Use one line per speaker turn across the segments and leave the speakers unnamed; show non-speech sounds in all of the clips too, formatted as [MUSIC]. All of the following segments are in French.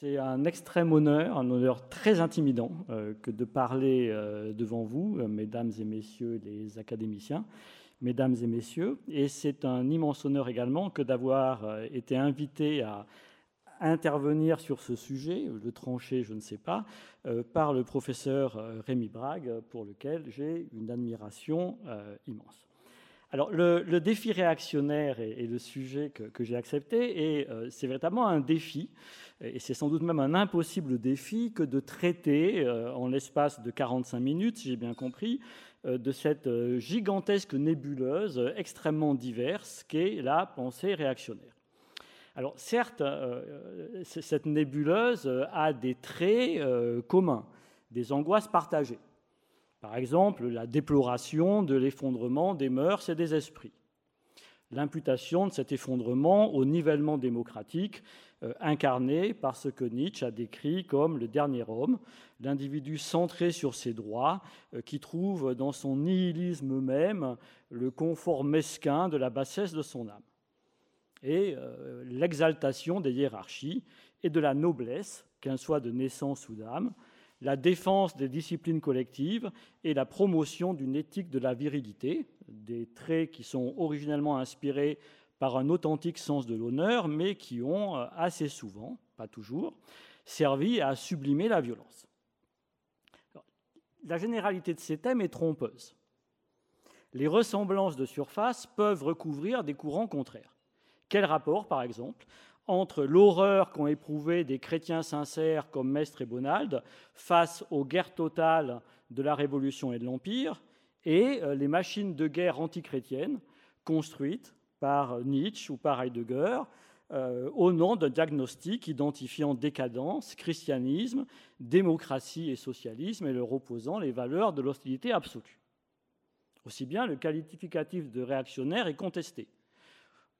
C'est un extrême honneur, un honneur très intimidant euh, que de parler euh, devant vous, euh, mesdames et messieurs les académiciens, mesdames et messieurs. Et c'est un immense honneur également que d'avoir été invité à intervenir sur ce sujet, le trancher, je ne sais pas, par le professeur Rémi Brague, pour lequel j'ai une admiration immense. Alors, le, défi réactionnaire est, le sujet que, j'ai accepté, et c'est véritablement un défi et c'est sans doute même un impossible défi que de traiter euh, en l'espace de 45 minutes, si j'ai bien compris, euh, de cette euh, gigantesque nébuleuse extrêmement diverse qu'est la pensée réactionnaire. Alors certes, cette nébuleuse a des traits communs, des angoisses partagées. Par exemple, la déploration de l'effondrement des mœurs et des esprits. L'imputation de cet effondrement au nivellement démocratique euh, incarné par ce que Nietzsche a décrit comme le dernier homme, l'individu centré sur ses droits, euh, qui trouve dans son nihilisme même le confort mesquin de la bassesse de son âme, et euh, l'exaltation des hiérarchies et de la noblesse, qu'elle soit de naissance ou d'âme, la défense des disciplines collectives et la promotion d'une éthique de la virilité, des traits qui sont originellement inspirés par un authentique sens de l'honneur, mais qui ont euh, assez souvent, pas toujours, servi à sublimer la violence. la généralité de ces thèmes est trompeuse. Les ressemblances de surface peuvent recouvrir des courants contraires. Quel rapport, par exemple, entre l'horreur qu'ont éprouvé des chrétiens sincères comme Mestre et Bonald face aux guerres totales de la Révolution et de l'Empire et euh, les machines de guerre antichrétiennes construites par Nietzsche ou par Heidegger euh, au nom d'un diagnostic identifiant décadence, christianisme, démocratie et socialisme et leur opposant les valeurs de l'hostilité absolue. Aussi bien le qualificatif de réactionnaire est contesté.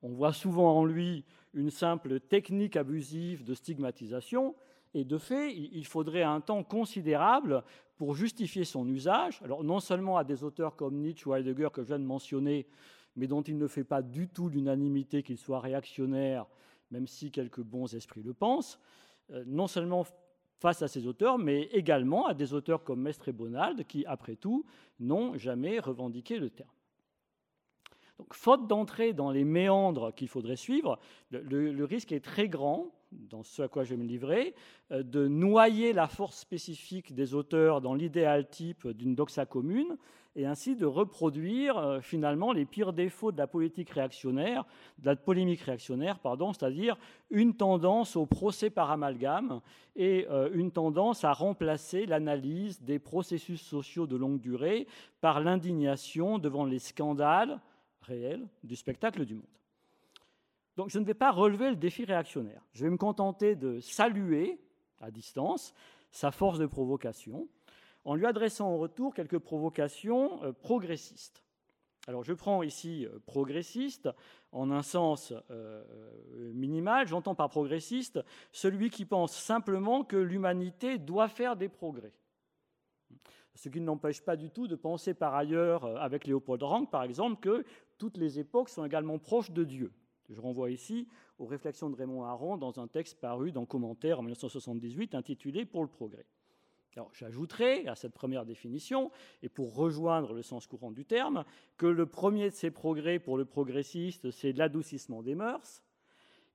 On voit souvent en lui une simple technique abusive de stigmatisation, et de fait, il faudrait un temps considérable pour justifier son usage, alors non seulement à des auteurs comme Nietzsche ou Heidegger que je viens de mentionner, mais dont il ne fait pas du tout l'unanimité qu'ils soient réactionnaires, même si quelques bons esprits le pensent, euh, non seulement face à ces auteurs, mais également à des auteurs comme Mestre et Bonald, qui, après tout, n'ont jamais revendiqué le terme. Donc, faute d'entrer dans les méandres qu'il faudrait suivre, le, risque est très grand, dans ce à quoi je vais me livrer, euh, de noyer la force spécifique des auteurs dans l'idéal type d'une doxa commune, et ainsi de reproduire euh, finalement les pires défauts de la politique réactionnaire, de la polémique réactionnaire, c'est-à-dire une tendance au procès par amalgame et euh, une tendance à remplacer l'analyse des processus sociaux de longue durée par l'indignation devant les scandales réel du spectacle du monde. Donc je ne vais pas relever le défi réactionnaire. Je vais me contenter de saluer à distance sa force de provocation en lui adressant en retour quelques provocations euh, progressistes. Alors je prends ici euh, progressiste en un sens euh, minimal. J'entends par progressiste celui qui pense simplement que l'humanité doit faire des progrès ce qui ne n'empêche pas du tout de penser par ailleurs, euh, avec Léopold Rank par exemple, que toutes les époques sont également proches de Dieu. Je renvoie ici aux réflexions de Raymond Aron dans un texte paru dans Commentaire en 1978 intitulé Pour le progrès. Alors, j'ajouterai à cette première définition, et pour rejoindre le sens courant du terme, que le premier de ces progrès pour le progressiste, c'est l'adoucissement des mœurs,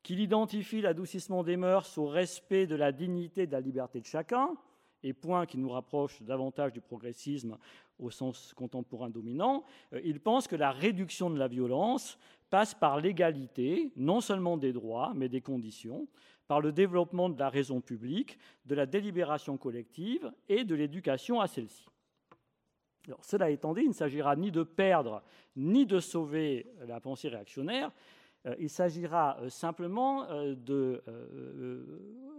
qu'il identifie l'adoucissement des mœurs au respect de la dignité et de la liberté de chacun, et point qui nous rapproche davantage du progressisme au sens contemporain dominant, euh, il pense que la réduction de la violence passe par l'égalité, non seulement des droits, mais des conditions, par le développement de la raison publique, de la délibération collective et de l'éducation à celle-ci. cela étant dit, il ne s'agira ni de perdre ni de sauver la pensée réactionnaire, il s'agira euh, simplement euh, de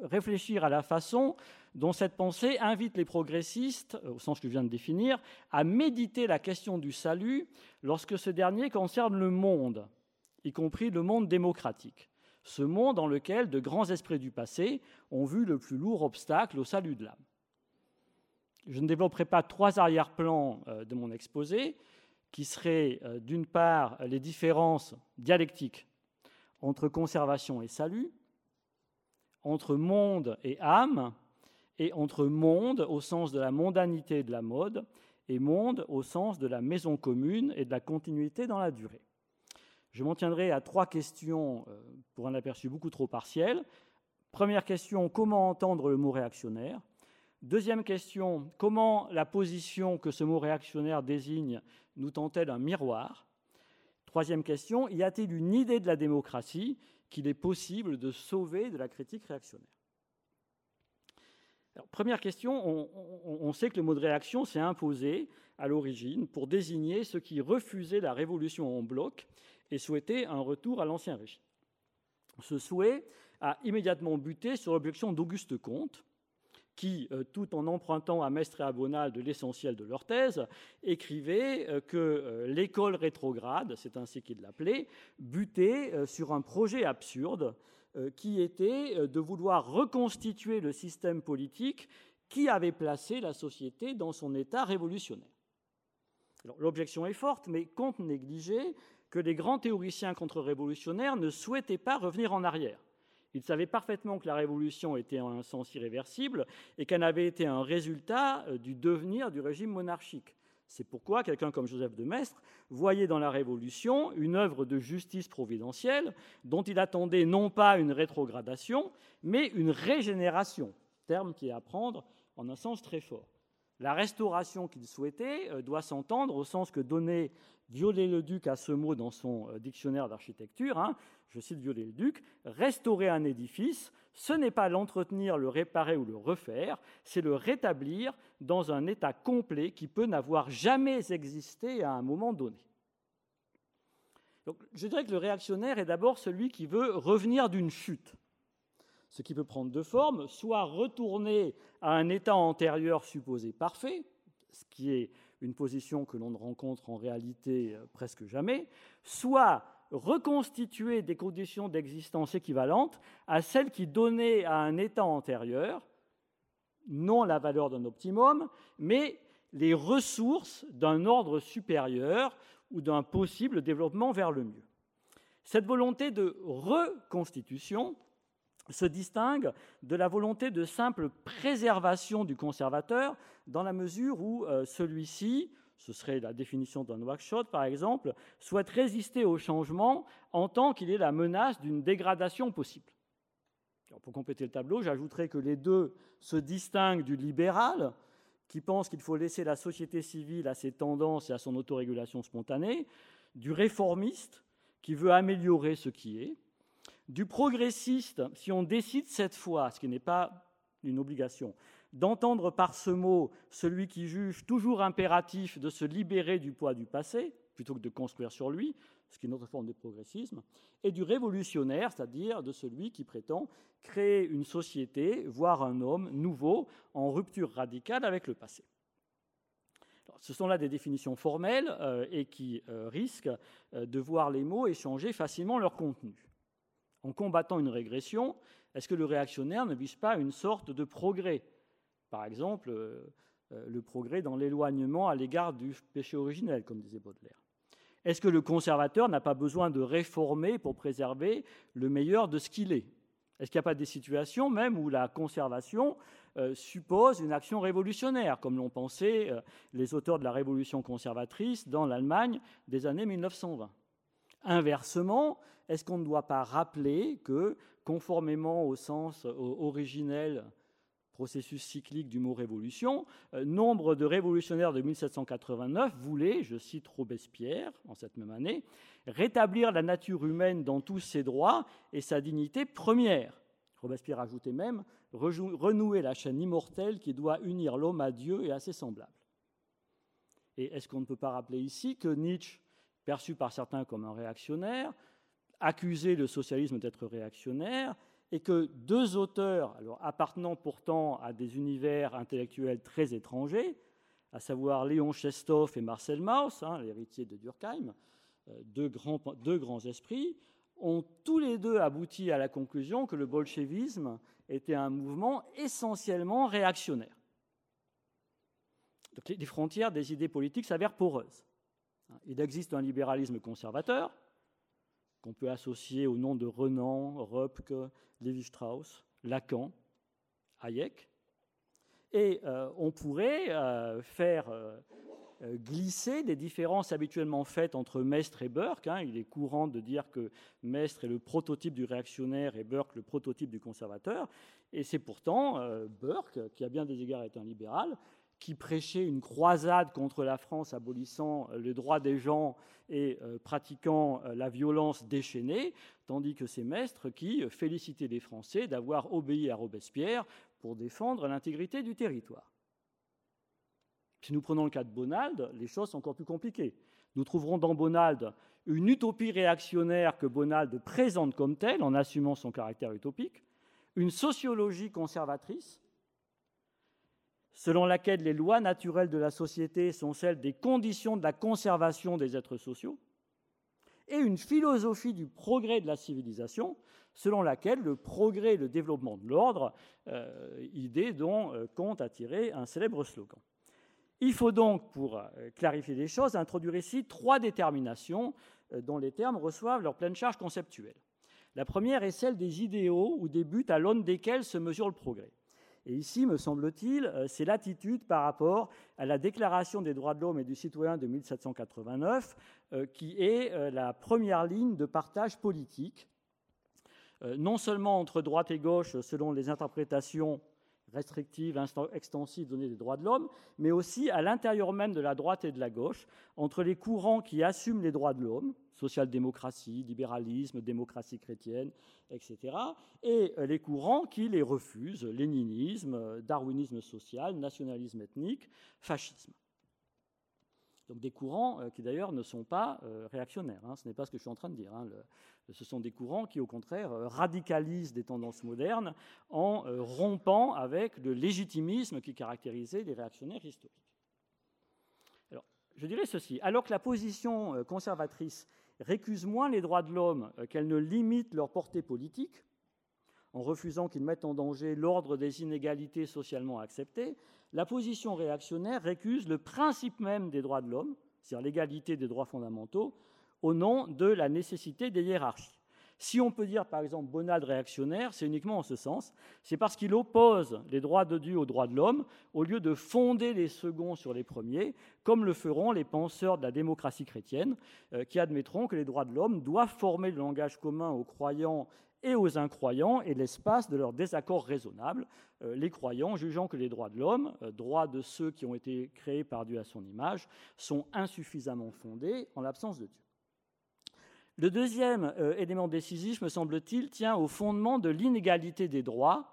réfléchir à la façon dont cette pensée invite les progressistes, au sens que je viens de définir, à méditer la question du salut lorsque ce dernier concerne le monde, y compris le monde démocratique, ce monde dans lequel de grands esprits du passé ont vu le plus lourd obstacle au salut de l'âme. Je ne développerai pas trois arrière-plans de mon exposé, qui seraient d'une part les différences dialectiques entre conservation et salut, entre monde et âme, et entre monde au sens de la mondanité de la mode, et monde au sens de la maison commune et de la continuité dans la durée. Je m'en tiendrai à trois questions euh, pour un aperçu beaucoup trop partiel. Première question, comment entendre le mot réactionnaire? Deuxième question, comment la position que ce mot réactionnaire désigne nous tend-elle un miroir? Troisième question, y a-t-il une idée de la démocratie qu'il est possible de sauver de la critique réactionnaire? Première question, on, sait que le mot de réaction s'est imposé à l'origine pour désigner ceux qui refusaient la révolution en bloc et souhaitaient un retour à l'ancien régime. Ce souhait a immédiatement buté sur l'objection d'Auguste Comte, qui, euh, tout en empruntant à Mestre et à Bonald l'essentiel de leur thèse, écrivait euh, que euh, l'école rétrograde, c'est ainsi qu'il l'appelait, butait sur un projet absurde qui était de vouloir reconstituer le système politique qui avait placé la société dans son état révolutionnaire. L'objection est forte, mais Comte négligeait que les grands théoriciens contre-révolutionnaires ne souhaitaient pas revenir en arrière. Il savait parfaitement que la révolution était en un sens irréversible et qu'elle avait été un résultat euh, du devenir du régime monarchique. C'est pourquoi quelqu'un comme Joseph de Maistre voyait dans la Révolution une œuvre de justice providentielle dont il attendait non pas une rétrogradation, mais une régénération, terme qui est à prendre en un sens très fort. La restauration qu'il souhaitait euh, doit s'entendre au sens que donnait Viollet-le-Duc à ce mot dans son euh, dictionnaire d'architecture. Hein. je cite Viollet-le-Duc restaurer un édifice, ce n'est pas l'entretenir, le réparer ou le refaire, c'est le rétablir dans un état complet qui peut n'avoir jamais existé à un moment donné. Je dirais que le réactionnaire est d'abord celui qui veut revenir d'une chute ce qui peut prendre deux formes, soit retourner à un état antérieur supposé parfait, ce qui est une position que l'on ne rencontre en réalité euh, presque jamais, soit reconstituer des conditions d'existence équivalentes à celles qui donnaient à un état antérieur non la valeur d'un optimum, mais les ressources d'un ordre supérieur ou d'un possible développement vers le mieux. Cette volonté de reconstitution se distingue de la volonté de simple préservation du conservateur dans la mesure où euh, celui-ci, ce serait la définition d'un workshop par exemple, souhaite résister au changement en tant qu'il est la menace d'une dégradation possible. pour compléter le tableau, j'ajouterai que les deux se distinguent du libéral, qui pense qu'il faut laisser la société civile à ses tendances et à son autorégulation spontanée, du réformiste, qui veut améliorer ce qui est, du progressiste, si on décide cette fois, ce qui n'est pas une obligation, d'entendre par ce mot celui qui juge toujours impératif de se libérer du poids du passé, plutôt que de construire sur lui, ce qui est une autre forme de progressisme, et du révolutionnaire, c'est-à-dire de celui qui prétend créer une société, voire un homme nouveau, en rupture radicale avec le passé. ce sont là des définitions formelles euh, et qui euh, risquent euh, de voir les mots échanger facilement leur contenu en combattant une régression, est-ce que le réactionnaire ne vise pas une sorte de progrès? Par exemple, euh, euh, le progrès dans l'éloignement à l'égard du péché originel, comme disait Baudelaire. Est-ce que le conservateur n'a pas besoin de réformer pour préserver le meilleur de ce qu'il est? Est-ce qu'il n'y a pas des situations même où la conservation euh, suppose une action révolutionnaire, comme l'ont pensé les auteurs de la révolution conservatrice dans l'Allemagne des années 1920 Inversement, est-ce qu'on ne doit pas rappeler que, conformément au sens originel processus cyclique du mot révolution, euh, nombre de révolutionnaires de 1789 voulaient, je cite Robespierre en cette même année, rétablir la nature humaine dans tous ses droits et sa dignité première. Robespierre ajoutait même renouer la chaîne immortelle qui doit unir l'homme à Dieu et à ses semblables. Et est-ce qu'on ne peut pas rappeler ici que Nietzsche, perçu par certains comme un réactionnaire, accusé le socialisme d'être réactionnaire, et que deux auteurs, appartenant pourtant à des univers intellectuels très étrangers, à savoir Léon Chestov et Marcel Mauss, hein, l'héritier de Durkheim, euh, deux grands, deux grands esprits, ont tous les deux abouti à la conclusion que le bolchevisme était un mouvement essentiellement réactionnaire. Donc les frontières des idées politiques s'avèrent poreuses. Il existe un libéralisme conservateur, qu'on peut associer au nom de Renan, Röpke, Lévi-Strauss, Lacan, Hayek, et euh, on pourrait euh, faire euh, glisser des différences habituellement faites entre Mestre et Burke. Hein. Il est courant de dire que Mestre est le prototype du réactionnaire et Burke le prototype du conservateur. Et c'est pourtant Burke, qui a bien des égards est un libéral, qui prêchait une croisade contre la France abolissant les droits des gens et pratiquant la violence déchaînée, tandis que c'est Mestre qui félicitait les Français d'avoir obéi à Robespierre pour défendre l'intégrité du territoire. Si nous prenons le cas de Bonald, les choses sont encore plus compliquées. Nous trouverons dans Bonald une utopie réactionnaire que Bonald présente comme telle, en assumant son caractère utopique, une sociologie conservatrice, selon laquelle les lois naturelles de la société sont celles des conditions de la conservation des êtres sociaux, et une philosophie du progrès de la civilisation, selon laquelle le progrès et le développement de l'ordre, euh, idée dont euh, compte à tirer un célèbre slogan. Il faut donc, pour euh, clarifier les choses, introduire ici trois déterminations dont les termes reçoivent leur pleine charge conceptuelle. La première est celle des idéaux ou des buts à l'aune desquels se mesure le progrès. Et ici, me semble-t-il, c'est l'attitude par rapport à la Déclaration des droits de l'homme et du citoyen de 1789 qui est la première ligne de partage politique euh, non seulement entre droite et gauche selon les interprétations restrictives, extensives données des droits de l'homme, mais aussi à l'intérieur même de la droite et de la gauche, entre les courants qui assument les droits de l'homme, social-démocratie, libéralisme, démocratie chrétienne, etc., et euh, les courants qui les refusent, léninisme, darwinisme social, nationalisme ethnique, fascisme. Donc des courants euh, qui d'ailleurs ne sont pas réactionnaires. Hein. ce n'est pas ce que je suis en train de dire. Hein. Ce sont des courants qui, au contraire, euh, radicalisent des tendances modernes en euh, rompant avec le légitimisme qui caractérisait les réactionnaires historiques. Alors, je dirais ceci. Alors que la position euh, conservatrice récuse moins les droits de l'homme qu'elle ne limite leur portée politique, en refusant qu'ils mettent en danger l'ordre des inégalités socialement acceptées, la position réactionnaire récuse le principe même des droits de l'homme, c'est-à-dire l'égalité des droits fondamentaux, au nom de la nécessité des hiérarchies. Si on peut dire par exemple Bonald réactionnaire, c'est uniquement en ce sens, c'est parce qu'il oppose les droits de Dieu aux droits de l'homme au lieu de fonder les seconds sur les premiers, comme le feront les penseurs de la démocratie chrétienne, euh, qui admettront que les droits de l'homme doivent former le langage commun aux croyants et aux incroyants et l'espace de leur désaccord raisonnable, euh, les croyants jugeant que les droits de l'homme, euh, droits de ceux qui ont été créés par Dieu à son image, sont insuffisamment fondés en l'absence de Dieu. Le deuxième euh, élément décisif, me semble-t-il, tient au fondement de l'inégalité des droits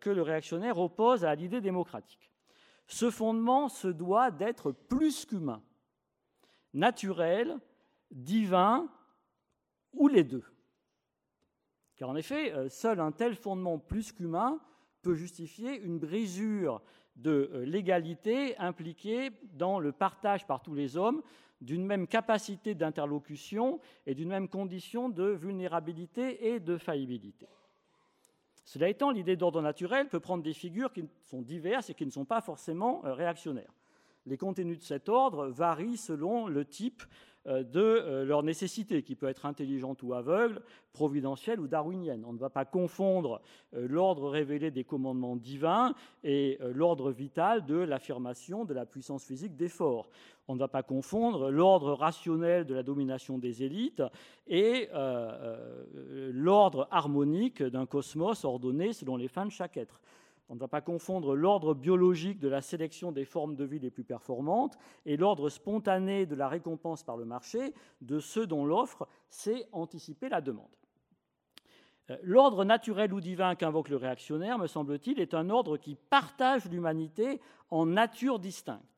que le réactionnaire oppose à l'idée démocratique. Ce fondement se doit d'être plus qu'humain, naturel, divin ou les deux. Car en effet, euh, seul un tel fondement plus qu'humain peut justifier une brisure de l'égalité impliquée dans le partage par tous les hommes d'une même capacité d'interlocution et d'une même condition de vulnérabilité et de faillibilité. Cela étant, l'idée d'ordre naturel peut prendre des figures qui sont diverses et qui ne sont pas forcément euh, réactionnaires. Les contenus de cet ordre varient selon le type euh, de euh, leur nécessité, qui peut être intelligente ou aveugle, providentielle ou darwinienne. On ne va pas confondre l'ordre révélé des commandements divins et l'ordre vital de l'affirmation de la puissance physique d'effort on ne va pas confondre l'ordre rationnel de la domination des élites et euh, euh, l'ordre harmonique d'un cosmos ordonné selon les fins de chaque être. On ne va pas confondre l'ordre biologique de la sélection des formes de vie les plus performantes et l'ordre spontané de la récompense par le marché de ceux dont l'offre sait anticiper la demande. Euh, l'ordre naturel ou divin qu'invoque le réactionnaire, me semble-t-il, est un ordre qui partage l'humanité en natures distinctes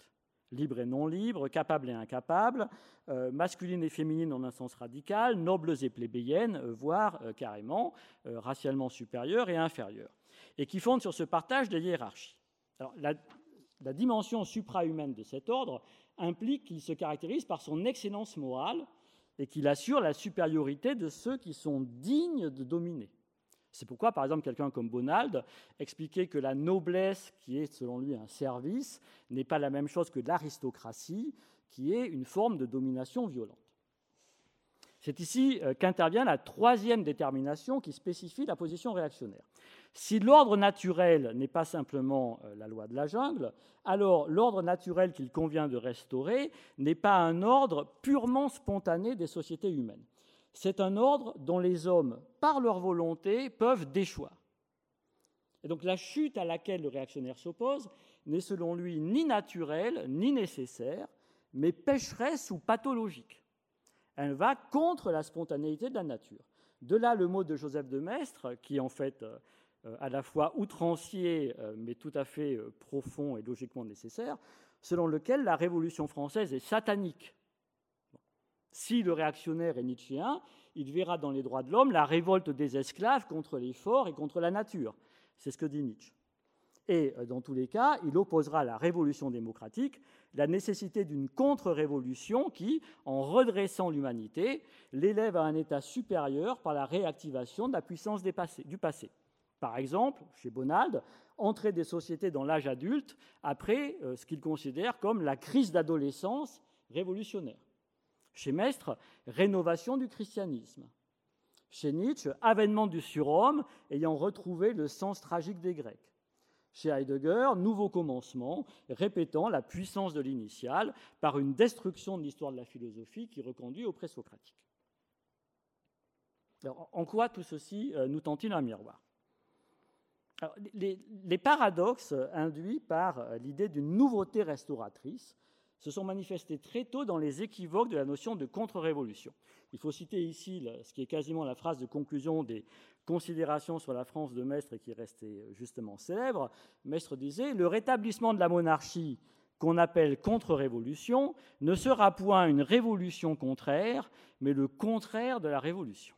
libre et non libre, capable et incapable, euh, masculine et féminine en un sens radical, nobles et plébéiennes, euh, voire euh, carrément racialement supérieures et inférieures, et qui fondent sur ce partage des hiérarchies. La, la dimension suprahumaine de cet ordre implique qu'il se caractérise par son excellence morale et qu'il assure la supériorité de ceux qui sont dignes de dominer. C'est pourquoi, par exemple, quelqu'un comme Bonald expliquait que la noblesse, qui est selon lui un service, n'est pas la même chose que l'aristocratie, qui est une forme de domination violente. C'est ici euh, qu'intervient la troisième détermination qui spécifie la position réactionnaire. Si l'ordre naturel n'est pas simplement euh, la loi de la jungle, alors l'ordre naturel qu'il convient de restaurer n'est pas un ordre purement spontané des sociétés humaines. C'est un ordre dont les hommes, par leur volonté, peuvent déchoir. Et donc la chute à laquelle le réactionnaire s'oppose n'est selon lui ni naturelle ni nécessaire, mais pécheresse ou pathologique. Elle va contre la spontanéité de la nature. De là le mot de Joseph de Maistre, qui en fait euh, euh, à la fois outrancier, euh, mais tout à fait profond et logiquement nécessaire, selon lequel la Révolution française est satanique. Si le réactionnaire est nietzschéen, il verra dans les droits de l'homme la révolte des esclaves contre les forts et contre la nature. C'est ce que dit Nietzsche. Et euh, dans tous les cas, il opposera à la révolution démocratique la nécessité d'une contre-révolution qui, en redressant l'humanité, l'élève à un état supérieur par la réactivation de la puissance du passé. Par exemple, chez Bonald, entrer des sociétés dans l'âge adulte après euh, ce qu'il considère comme la crise d'adolescence révolutionnaire. Chez Mestre, rénovation du christianisme. Chez Nietzsche, avènement du surhomme ayant retrouvé le sens tragique des Grecs. Chez Heidegger, nouveau commencement, répétant la puissance de l'initial par une destruction de l'histoire de la philosophie qui reconduit au présocratique. En quoi tout ceci euh, nous tend-il un miroir? Les, les, paradoxes induits par euh, l'idée d'une nouveauté restauratrice se sont manifestés très tôt dans les équivoques de la notion de contre-révolution. Il faut citer ici ce qui est quasiment la phrase de conclusion des considérations sur la France de Maistre et qui est restée justement célèbre. Maistre disait Le rétablissement de la monarchie qu'on appelle contre-révolution ne sera point une révolution contraire, mais le contraire de la révolution.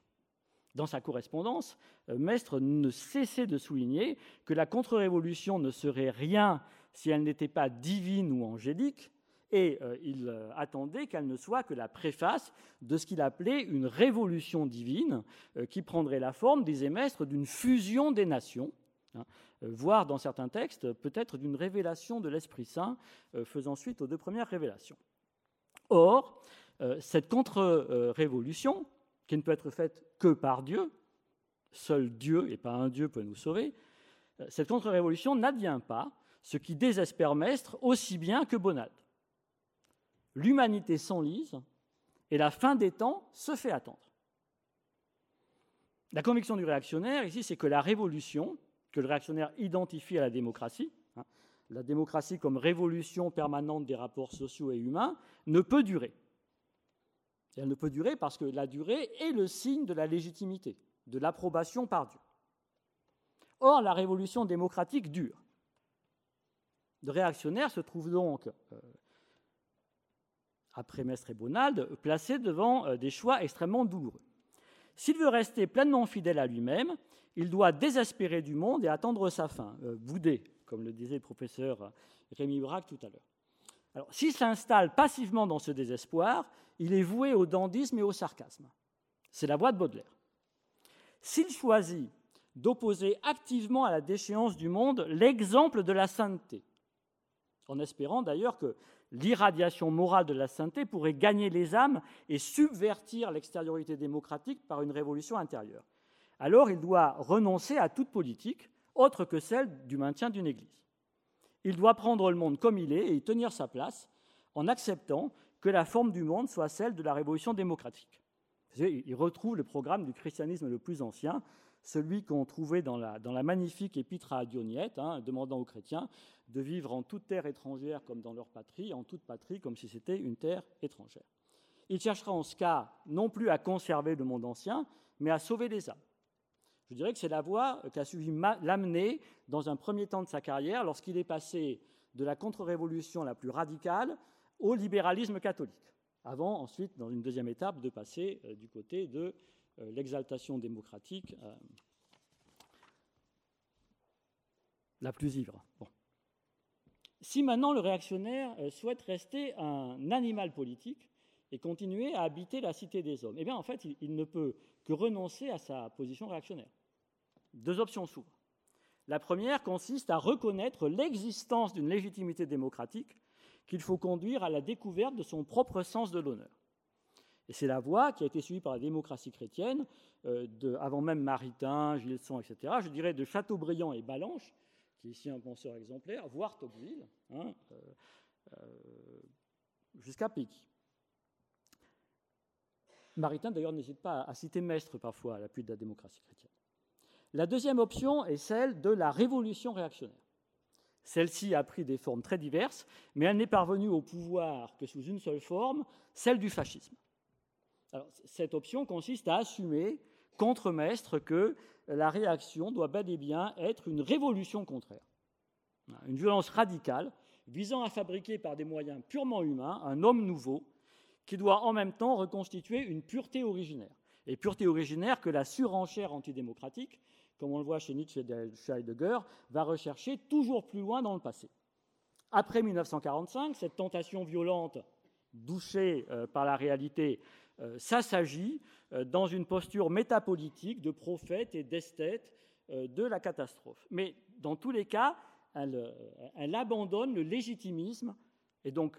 Dans sa correspondance, Maistre ne cessait de souligner que la contre-révolution ne serait rien si elle n'était pas divine ou angélique, et euh, il euh, attendait qu'elle ne soit que la préface de ce qu'il appelait une révolution divine euh, qui prendrait la forme des émestres d'une fusion des nations, hein, voire dans certains textes peut-être d'une révélation de l'Esprit Saint faisant suite aux deux premières révélations. Or, cette contre-révolution, qui ne peut être faite que par Dieu, seul Dieu et pas un Dieu peut nous sauver, cette contre-révolution n'advient pas, ce qui désespère Mestre aussi bien que Bonald l'humanité s'enlise et la fin des temps se fait attendre. La conviction du réactionnaire ici, c'est que la révolution, que le réactionnaire identifie à la démocratie, hein, la démocratie comme révolution permanente des rapports sociaux et humains, ne peut durer. elle ne peut durer parce que la durée est le signe de la légitimité, de l'approbation par Dieu. Or, la révolution démocratique dure. Le réactionnaire se trouve donc euh, après Mestre et Bonald, placé devant euh, des choix extrêmement douloureux. S'il veut rester pleinement fidèle à lui-même, il doit désespérer du monde et attendre sa fin, euh, bouder, comme le disait le professeur Rémi Braque tout à l'heure. Alors, s'il s'installe passivement dans ce désespoir, il est voué au dandisme et au sarcasme. C'est la voie de Baudelaire. S'il choisit d'opposer activement à la déchéance du monde l'exemple de la sainteté, en espérant d'ailleurs que l'irradiation morale de la sainteté pourrait gagner les âmes et subvertir l'extériorité démocratique par une révolution intérieure. Alors il doit renoncer à toute politique autre que celle du maintien d'une Église. Il doit prendre le monde comme il est et y tenir sa place en acceptant que la forme du monde soit celle de la révolution démocratique. Il retrouve le programme du christianisme le plus ancien, celui qu'on trouvait dans la, magnifique épître à Dionyette, hein, demandant aux chrétiens de vivre en toute terre étrangère comme dans leur patrie, en toute patrie comme si c'était une terre étrangère. Il cherchera en ce cas non plus à conserver le monde ancien, mais à sauver les âmes. Je dirais que c'est la voie qu'a suivi Lamennais dans un premier temps de sa carrière, lorsqu'il est passé de la contre-révolution la plus radicale au libéralisme catholique, avant ensuite, dans une deuxième étape, de passer euh, du côté de l'exaltation démocratique euh, la plus ivre. Si maintenant le réactionnaire euh, souhaite rester un animal politique et continuer à habiter la cité des hommes, eh bien en fait il, ne peut que renoncer à sa position réactionnaire. Deux options s'ouvrent. La première consiste à reconnaître l'existence d'une légitimité démocratique qu'il faut conduire à la découverte de son propre sens de l'honneur. Et c'est la voie qui a été suivie par la démocratie chrétienne, euh, avant même Maritain, Gilson, etc., je dirais de Chateaubriand et Balanche, qui est ici un penseur exemplaire, voire Tocqueville, hein, euh, euh, jusqu'à Péqui. Maritain, d'ailleurs, n'hésite pas à citer Mestre parfois à l'appui de la démocratie chrétienne. La deuxième option est celle de la révolution réactionnaire. Celle-ci a pris des formes très diverses, mais elle n'est parvenue au pouvoir que sous une seule forme, celle du fascisme. Cette option consiste à assumer contre Mestre que la réaction doit bel et bien être une révolution contraire, une violence radicale visant à fabriquer par des moyens purement humains un homme nouveau qui doit en même temps reconstituer une pureté originaire. Et pureté originaire que la surenchère antidémocratique, comme on le voit chez Nietzsche et Heidegger, va rechercher toujours plus loin dans le passé. Après 1945, cette tentation violente, douchée euh, par la réalité, euh, s'agit euh, dans une posture métapolitique de prophète et d'esthète de la catastrophe. Mais dans tous les cas, elle abandonne le légitimisme et donc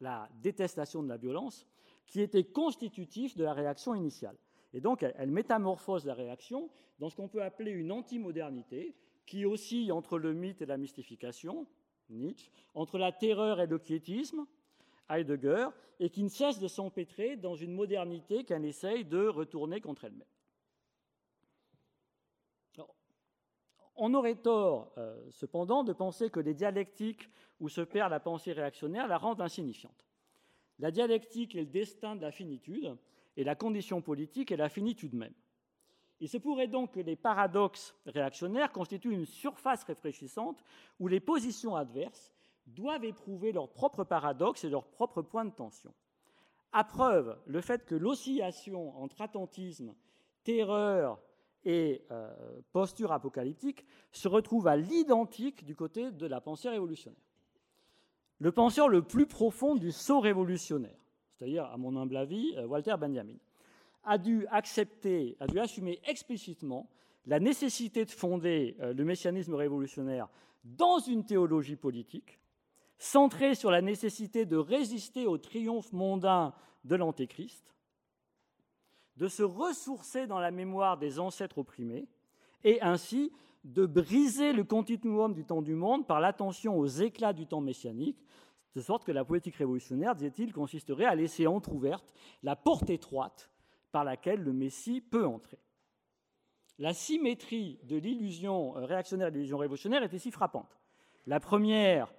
la détestation de la violence, qui était constitutif de la réaction initiale. Et donc, elle, métamorphose la réaction dans ce qu'on peut appeler une antimodernité, qui oscille entre le mythe et la mystification, Nietzsche, entre la terreur et le quiétisme, Heidegger, et qui ne cesse de s'empêtrer dans une modernité qu'elle essaye de retourner contre elle-même. On aurait tort, euh, cependant, de penser que les dialectiques où se perd la pensée réactionnaire la rendent insignifiante. La dialectique est le destin de la finitude, et la condition politique est la finitude même. Il se pourrait donc que les paradoxes réactionnaires constituent une surface réfléchissante où les positions adverses doivent éprouver leurs propres paradoxes et leurs propres points de tension. À preuve, le fait que l'oscillation entre attentisme, terreur et euh, posture apocalyptique se retrouve à l'identique du côté de la pensée révolutionnaire. Le penseur le plus profond du saut révolutionnaire, c'est-à-dire, à mon humble avis, euh, Walter Benjamin, a dû accepter, a dû assumer explicitement la nécessité de fonder euh, le messianisme révolutionnaire dans une théologie politique, centrée sur la nécessité de résister au triomphe mondain de l'Antéchrist, de se ressourcer dans la mémoire des ancêtres opprimés et ainsi de briser le continuum du temps du monde par l'attention aux éclats du temps messianique, de sorte que la politique révolutionnaire, disait-il, consisterait à laisser entr'ouverte la porte étroite par laquelle le Messie peut entrer. La symétrie de l'illusion euh, réactionnaire et de l'illusion révolutionnaire est ici frappante. La première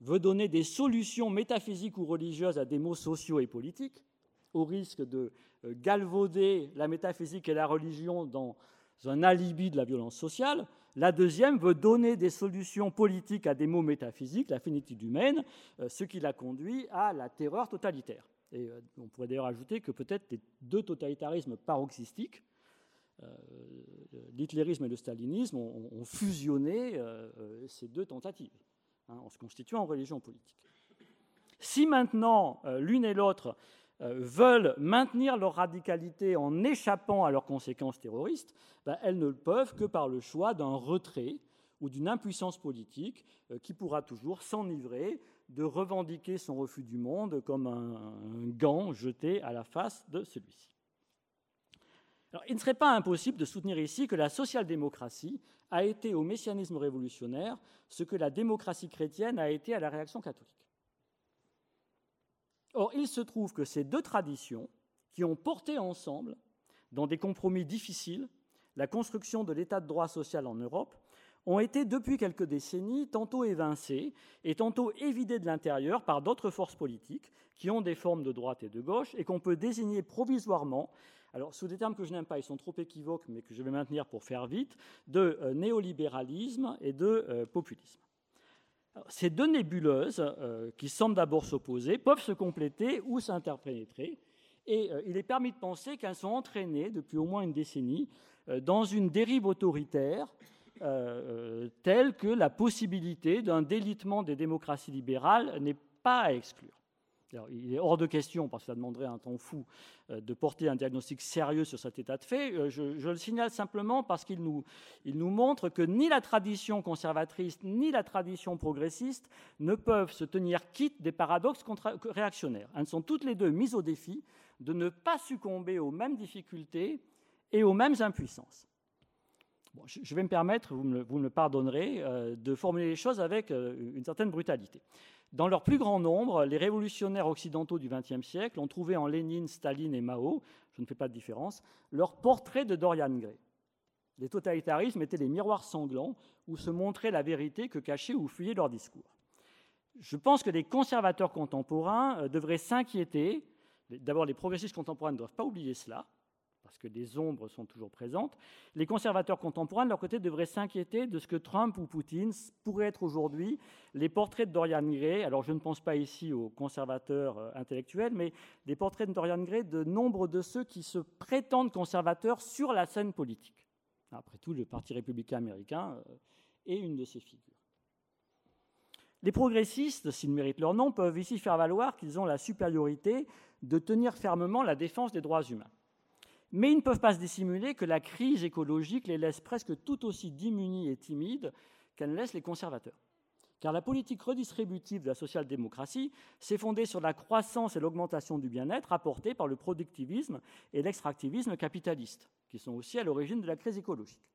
veut donner des solutions métaphysiques ou religieuses à des maux sociaux et politiques, au risque de euh, galvauder la métaphysique et la religion dans un alibi de la violence sociale. La deuxième veut donner des solutions politiques à des maux métaphysiques, la finitude humaine, euh, ce qui l'a conduit à la terreur totalitaire. Et euh, on pourrait d'ailleurs ajouter que peut-être les deux totalitarismes paroxystiques, l'hitlérisme et le stalinisme, ont, fusionné ces deux tentatives hein, en se constituant en religion politique. Si maintenant l'une et l'autre euh, veulent maintenir leur radicalité en échappant à leurs conséquences terroristes, ben, elles ne le peuvent que par le choix d'un retrait ou d'une impuissance politique euh, qui pourra toujours s'enivrer de revendiquer son refus du monde comme un, gant jeté à la face de celui-ci. il ne serait pas impossible de soutenir ici que la social-démocratie a été au messianisme révolutionnaire ce que la démocratie chrétienne a été à la réaction catholique. Or, il se trouve que ces deux traditions, qui ont porté ensemble, dans des compromis difficiles, la construction de l'état de droit social en Europe, ont été depuis quelques décennies tantôt évincées et tantôt évidées de l'intérieur par d'autres forces politiques qui ont des formes de droite et de gauche et qu'on peut désigner provisoirement, alors sous des termes que je n'aime pas, ils sont trop équivoques mais que je vais maintenir pour faire vite, de euh, néolibéralisme et de euh, populisme. Ces deux nébuleuses, euh, qui semblent d'abord s'opposer, peuvent se compléter ou s'interpénétrer. Et il est permis de penser qu'elles sont entraînées depuis au moins une décennie dans une dérive autoritaire telle que la possibilité d'un délitement des démocraties libérales n'est pas à exclure il est hors de question, parce que ça demanderait un temps fou, euh, de porter un diagnostic sérieux sur cet état de fait. Euh, je, le signale simplement parce qu'il nous, nous montre que ni la tradition conservatrice ni la tradition progressiste ne peuvent se tenir quittes des paradoxes réactionnaires. Elles sont toutes les deux mises au défi de ne pas succomber aux mêmes difficultés et aux mêmes impuissances. Je vais me permettre, vous me, pardonnerez, euh, de formuler les choses avec euh, une certaine brutalité. Dans leur plus grand nombre, les révolutionnaires occidentaux du XXe siècle ont trouvé en Lénine, Staline et Mao, je ne fais pas de différence, leur portrait de Dorian Gray. Les totalitarismes étaient les miroirs sanglants où se montrait la vérité que cachaient ou fuyaient leurs discours. Je pense que les conservateurs contemporains euh, devraient s'inquiéter. D'abord, les progressistes contemporains ne doivent pas oublier cela, parce que les ombres sont toujours présentes. Les conservateurs contemporains, de leur côté, devraient s'inquiéter de ce que Trump ou Poutine pourraient être aujourd'hui les portraits de Dorian Gray. Alors, je ne pense pas ici aux conservateurs euh, intellectuels, mais des portraits de Dorian Gray de nombre de ceux qui se prétendent conservateurs sur la scène politique. Après tout, le Parti républicain américain euh, est une de ces figures. Les progressistes, s'ils méritent leur nom, peuvent ici faire valoir qu'ils ont la supériorité de tenir fermement la défense des droits humains. Mais ils ne peuvent pas se dissimuler que la crise écologique les laisse presque tout aussi démunis et timides qu'elle laisse les conservateurs. Car la politique redistributive de la social-démocratie s'est fondée sur la croissance et l'augmentation du bien-être apportée par le productivisme et l'extractivisme capitaliste qui sont aussi à l'origine de la crise écologique.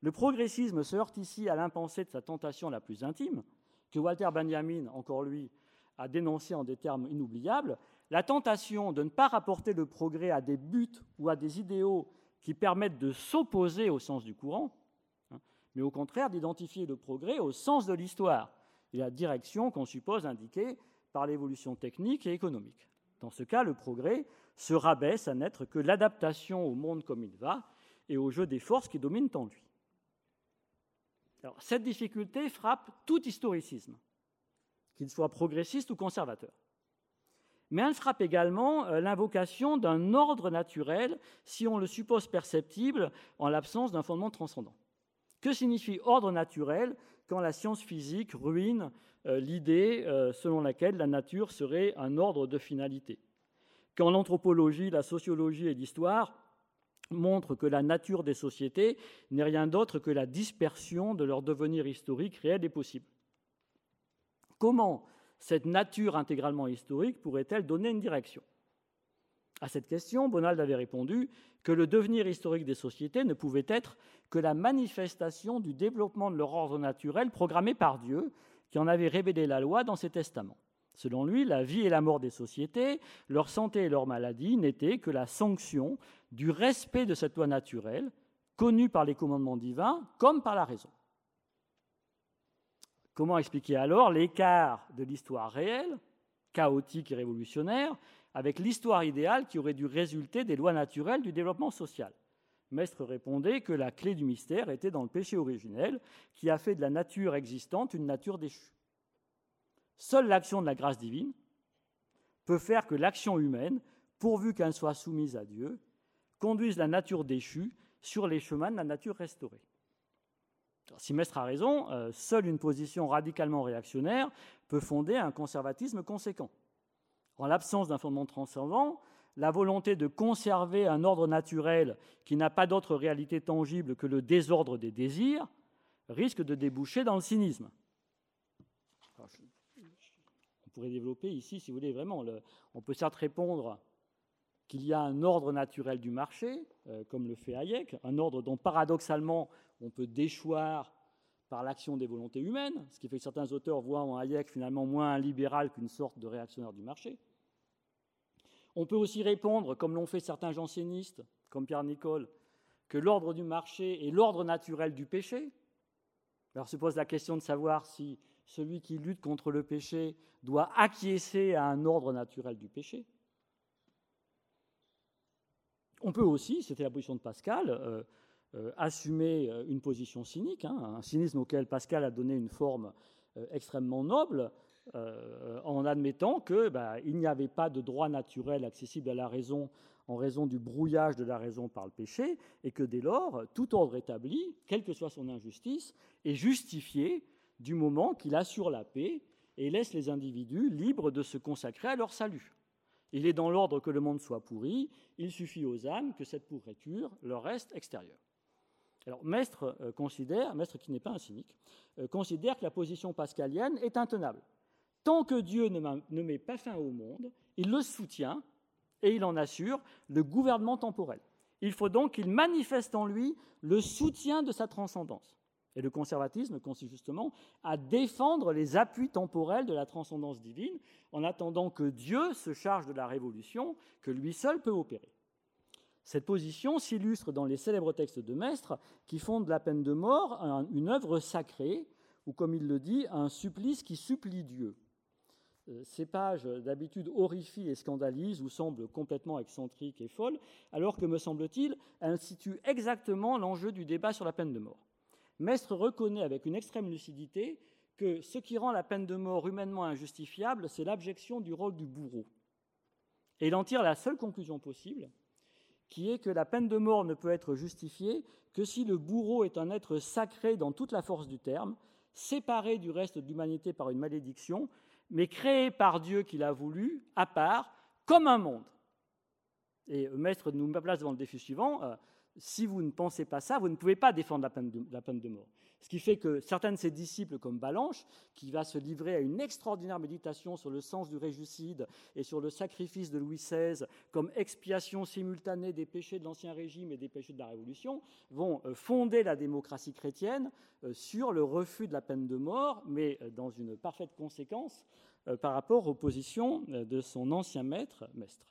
Le progressisme se heurte ici à l'impensé de sa tentation la plus intime, que Walter Benjamin, encore lui, a dénoncé en des termes inoubliables, la tentation de ne pas rapporter le progrès à des buts ou à des idéaux qui permettent de s'opposer au sens du courant, hein, mais au contraire d'identifier le progrès au sens de l'histoire et la direction qu'on suppose indiquée par l'évolution technique et économique. Dans ce cas, le progrès se rabaisse à n'être que l'adaptation au monde comme il va et au jeu des forces qui dominent en lui. cette difficulté frappe tout historicisme, qu'il soit progressiste ou conservateur. Mais elle frappe également euh, l'invocation d'un ordre naturel si on le suppose perceptible en l'absence d'un fondement transcendant. Que signifie ordre naturel quand la science physique ruine euh, l'idée euh, selon laquelle la nature serait un ordre de finalité? Quand l'anthropologie, la sociologie et l'histoire montrent que la nature des sociétés n'est rien d'autre que la dispersion de leur devenir historique réel et possible. Comment cette nature intégralement historique pourrait-elle donner une direction? À cette question, Bonald avait répondu que le devenir historique des sociétés ne pouvait être que la manifestation du développement de leur ordre naturel programmé par Dieu, qui en avait révélé la loi dans ses testaments. Selon lui, la vie et la mort des sociétés, leur santé et leur maladie n'étaient que la sanction du respect de cette loi naturelle, connue par les commandements divins comme par la raison. Comment expliquer alors l'écart de l'histoire réelle, chaotique et révolutionnaire, avec l'histoire idéale qui aurait dû résulter des lois naturelles du développement social? Mestre répondait que la clé du mystère était dans le péché originel, qui a fait de la nature existante une nature déchue. Seule l'action de la grâce divine peut faire que l'action humaine, pourvu qu'elle soit soumise à Dieu, conduise la nature déchue sur les chemins de la nature restaurée. Si Mestre a raison, euh, seule une position radicalement réactionnaire peut fonder un conservatisme conséquent. En l'absence d'un fondement transcendant, la volonté de conserver un ordre naturel qui n'a pas d'autre réalité tangible que le désordre des désirs risque de déboucher dans le cynisme pourrait développer ici, si vous voulez, vraiment. on peut certes répondre qu'il y a un ordre naturel du marché, euh, comme le fait Hayek, un ordre dont paradoxalement on peut déchoir par l'action des volontés humaines, ce qui fait que certains auteurs voient en Hayek finalement moins un libéral qu'une sorte de réactionnaire du marché. On peut aussi répondre, comme l'ont fait certains jansénistes, comme Pierre Nicole, que l'ordre du marché est l'ordre naturel du péché. Alors se pose la question de savoir si celui qui lutte contre le péché doit acquiescer à un ordre naturel du péché. On peut aussi, c'était la position de Pascal, euh, euh, assumer euh, une position cynique, hein, un cynisme auquel Pascal a donné une forme extrêmement noble, en admettant qu'il bah, n'y avait pas de droit naturel accessible à la raison en raison du brouillage de la raison par le péché, et que dès lors, tout ordre établi, quelle que soit son injustice, est justifié du moment qu'il assure la paix et laisse les individus libres de se consacrer à leur salut. Il est dans l'ordre que le monde soit pourri, il suffit aux âmes que cette pourriture leur reste extérieure. Alors, Maistre euh, considère, Maistre qui n'est pas un cynique, euh, considère que la position pascalienne est intenable. Tant que Dieu ne met pas fin au monde, il le soutient et il en assure le gouvernement temporel. Il faut donc qu'il manifeste en lui le soutien de sa transcendance. Et le conservatisme consiste justement à défendre les appuis temporels de la transcendance divine en attendant que Dieu se charge de la révolution que lui seul peut opérer. Cette position s'illustre dans les célèbres textes de Maistre qui fondent la peine de mort une œuvre sacrée, ou comme il le dit, un supplice qui supplie Dieu. Euh, ces pages d'habitude horrifient et scandalisent ou semblent complètement excentriques et folles, alors que, me semble-t-il, elles situent exactement l'enjeu du débat sur la peine de mort. Mestre reconnaît avec une extrême lucidité que ce qui rend la peine de mort humainement injustifiable, c'est l'abjection du rôle du bourreau. Et il en tire la seule conclusion possible, qui est que la peine de mort ne peut être justifiée que si le bourreau est un être sacré dans toute la force du terme, séparé du reste de l'humanité par une malédiction, mais créé par Dieu qu'il a voulu, à part, comme un monde. Et Maître nous place devant le défi suivant. Si vous ne pensez pas ça, vous ne pouvez pas défendre la peine de, mort. Ce qui fait que certains de ses disciples, comme Balanche, qui va se livrer à une extraordinaire méditation sur le sens du régicide et sur le sacrifice de Louis XVI comme expiation simultanée des péchés de l'Ancien Régime et des péchés de la Révolution, vont euh, fonder la démocratie chrétienne euh, sur le refus de la peine de mort, mais euh, dans une parfaite conséquence par rapport aux positions de son ancien maître, Mestre.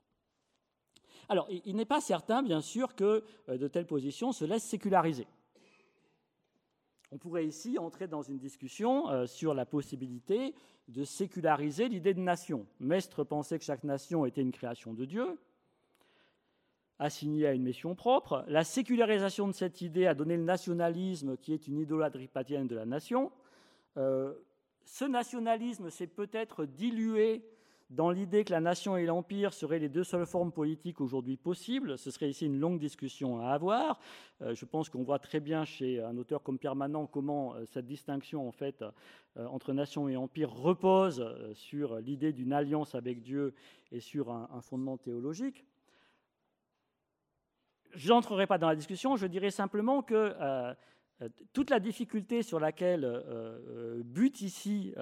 Alors, il n'est pas certain, bien sûr, que euh, de telles positions se laissent séculariser. On pourrait ici entrer dans une discussion euh, sur la possibilité de séculariser l'idée de nation. Mestre pensait que chaque nation était une création de Dieu, assignée à une mission propre. La sécularisation de cette idée a donné le nationalisme, qui est une idolâtrie païenne de la nation. Euh, ce nationalisme s'est peut-être dilué dans l'idée que la nation et l'empire seraient les deux seules formes politiques aujourd'hui possibles. Ce serait ici une longue discussion à avoir. Euh, je pense qu'on voit très bien chez un auteur comme Pierre Manant comment euh, cette distinction en fait euh, entre nation et empire repose sur l'idée d'une alliance avec Dieu et sur un, fondement théologique. Je n'entrerai pas dans la discussion, je dirais simplement que toute la difficulté sur laquelle bute ici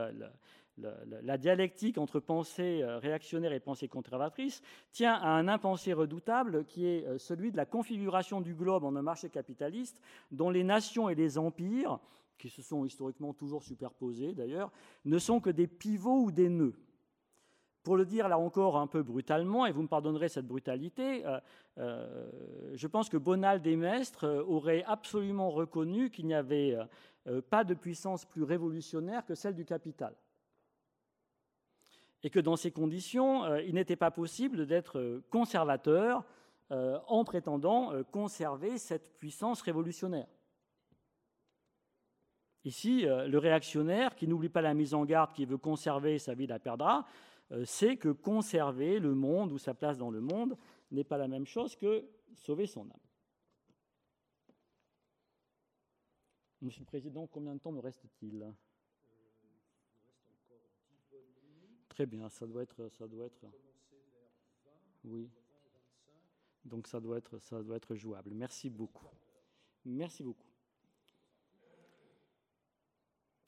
la, dialectique entre pensée euh, réactionnaire et pensée conservatrice tient à un impensé redoutable qui est euh, celui de la configuration du globe en un marché capitaliste dont les nations et les empires, qui se sont historiquement toujours superposés d'ailleurs, ne sont que des pivots ou des nœuds. Pour le dire là encore un peu brutalement, et vous me pardonnerez cette brutalité, euh, je pense que Bonald et Mestre auraient absolument reconnu qu'il n'y avait pas de puissance plus révolutionnaire que celle du capital et que dans ces conditions, euh, il n'était pas possible d'être euh, conservateur euh, en prétendant conserver cette puissance révolutionnaire. Ici, le réactionnaire, qui n'oublie pas la mise en garde, qui veut conserver sa vie la perdra, sait que conserver le monde ou sa place dans le monde n'est pas la même chose que sauver son âme. Monsieur le Président, combien de temps me reste-t-il? Très bien, ça doit être, ça doit être. Oui. Donc ça doit être, ça doit être jouable. Merci beaucoup. Merci beaucoup.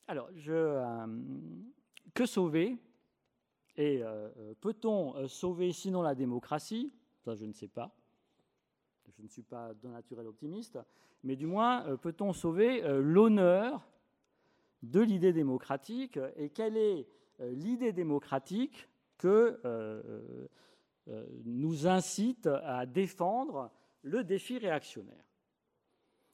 Alors, je, euh, que sauver? Et euh, euh, peut-on sauver sinon la démocratie? Ça, je ne sais pas. Je ne suis pas d'un naturel optimiste. Mais du moins, peut-on sauver l'honneur de l'idée démocratique? Et quelle est l'idée démocratique que euh, euh, nous incite à défendre le défi réactionnaire.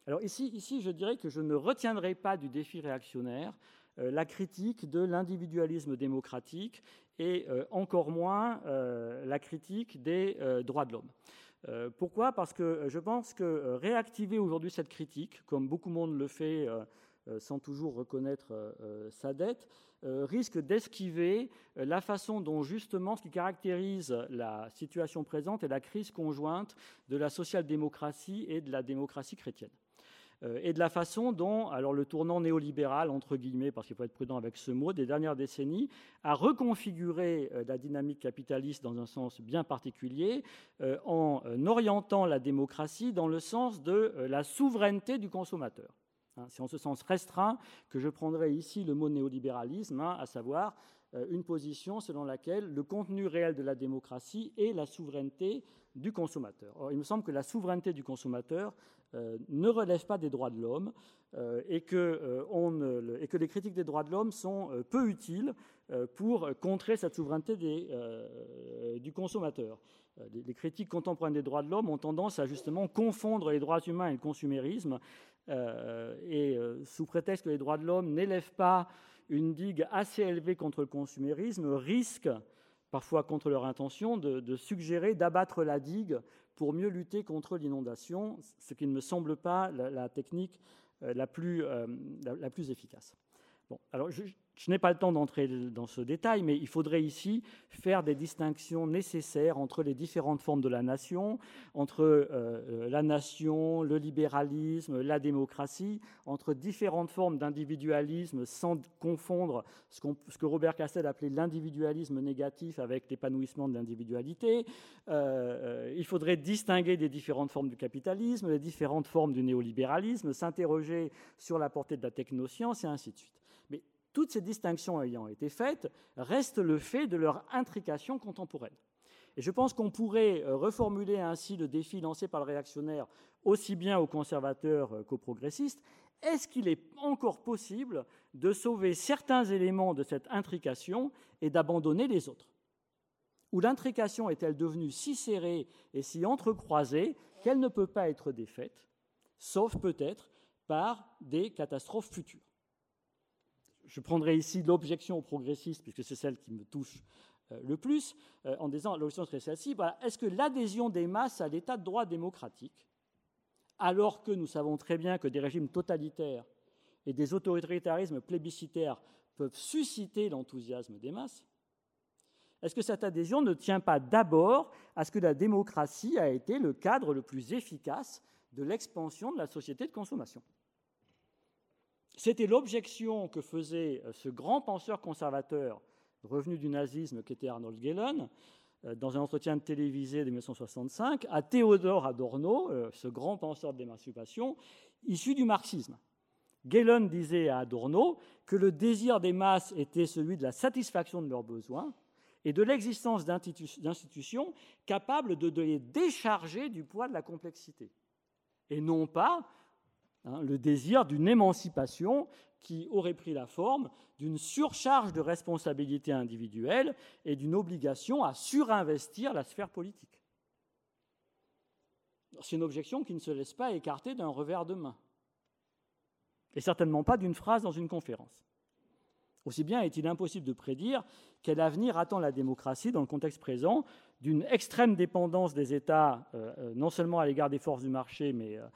Alors ici, ici, je dirais que je ne retiendrai pas du défi réactionnaire la critique de l'individualisme démocratique et encore moins la critique des droits de l'homme. pourquoi? Parce que je pense que réactiver aujourd'hui cette critique, comme beaucoup de monde le fait sans toujours reconnaître sa dette, euh, risque d'esquiver euh, la façon dont justement ce qui caractérise la situation présente est la crise conjointe de la social-démocratie et de la démocratie chrétienne euh, et de la façon dont alors le tournant néolibéral, entre guillemets, parce qu'il faut être prudent avec ce mot, des dernières décennies, a reconfiguré la dynamique capitaliste dans un sens bien particulier, en orientant la démocratie dans le sens de la souveraineté du consommateur. Hein, c'est en ce sens restreint que je prendrai ici le mot néolibéralisme, hein, à savoir euh, une position selon laquelle le contenu réel de la démocratie est la souveraineté du consommateur. Or, il me semble que la souveraineté du consommateur euh, ne relève pas des droits de l'homme euh, et, que, les critiques des droits de l'homme sont peu utiles pour contrer cette souveraineté du consommateur. Les, les, critiques contemporaines des droits de l'homme ont tendance à justement confondre les droits humains et le consumérisme, et sous prétexte que les droits de l'homme n'élèvent pas une digue assez élevée contre le consumérisme risque, parfois contre leur intention, de, suggérer d'abattre la digue pour mieux lutter contre l'inondation, ce qui ne me semble pas la, technique euh, euh, la plus efficace. Alors je, n'ai pas le temps d'entrer dans ce détail, mais il faudrait ici faire des distinctions nécessaires entre les différentes formes de la nation, entre euh, euh, la nation, le libéralisme, la démocratie, entre différentes formes d'individualisme sans confondre ce, que Robert Castel appelait l'individualisme négatif avec l'épanouissement de l'individualité. Euh, il faudrait distinguer des différentes formes du capitalisme, les différentes formes du néolibéralisme, s'interroger sur la portée de la technoscience et ainsi de suite. Toutes ces distinctions ayant été faites, reste le fait de leur intrication contemporaine. Et je pense qu'on pourrait euh, reformuler ainsi le défi lancé par le réactionnaire aussi bien aux conservateurs euh, qu'aux progressistes. Est-ce qu'il est encore possible de sauver certains éléments de cette intrication et d'abandonner les autres? Ou l'intrication est-elle devenue si serrée et si entrecroisée qu'elle ne peut pas être défaite, sauf peut-être par des catastrophes futures? Je prendrai ici l'objection aux progressistes, puisque c'est celle qui me touche euh, le plus, euh, en disant l'objection serait celle-ci est-ce que l'adhésion des masses à l'état de droit démocratique, alors que nous savons très bien que des régimes totalitaires et des autoritarismes plébiscitaires peuvent susciter l'enthousiasme des masses, est-ce que cette adhésion ne tient pas d'abord à ce que la démocratie a été le cadre le plus efficace de l'expansion de la société de consommation? C'était l'objection que faisait euh, ce grand penseur conservateur revenu du nazisme qu'était Arnold Gehlen euh, dans un entretien télévisé de 1965 à Théodore Adorno, euh, ce grand penseur de l'émancipation, issu du marxisme. Gehlen disait à Adorno que le désir des masses était celui de la satisfaction de leurs besoins et de l'existence d'institutions capables de les décharger du poids de la complexité, et non pas Hein, le désir d'une émancipation qui aurait pris la forme d'une surcharge de responsabilité individuelle et d'une obligation à surinvestir la sphère politique. C'est une objection qui ne se laisse pas écarter d'un revers de main, et certainement pas d'une phrase dans une conférence. Aussi bien est-il impossible de prédire quel avenir attend la démocratie dans le contexte présent d'une extrême dépendance des États, euh, euh, non seulement à l'égard des forces du marché, mais euh,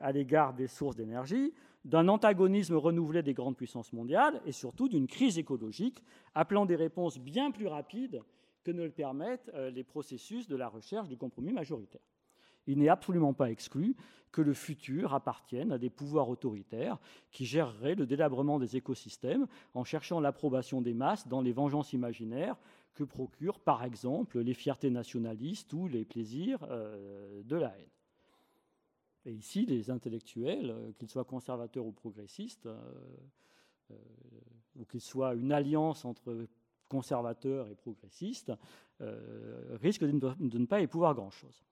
à l'égard des sources d'énergie, d'un antagonisme renouvelé des grandes puissances mondiales et surtout d'une crise écologique appelant des réponses bien plus rapides que ne le permettent euh, les processus de la recherche du compromis majoritaire. Il n'est absolument pas exclu que le futur appartienne à des pouvoirs autoritaires qui géreraient le délabrement des écosystèmes en cherchant l'approbation des masses dans les vengeances imaginaires que procurent par exemple les fiertés nationalistes ou les plaisirs euh, de la haine. Et ici, les intellectuels, euh, qu'ils soient conservateurs ou progressistes, euh, euh, ou qu'ils soient une alliance entre conservateurs et progressistes, risquent de ne pas y pouvoir grand-chose.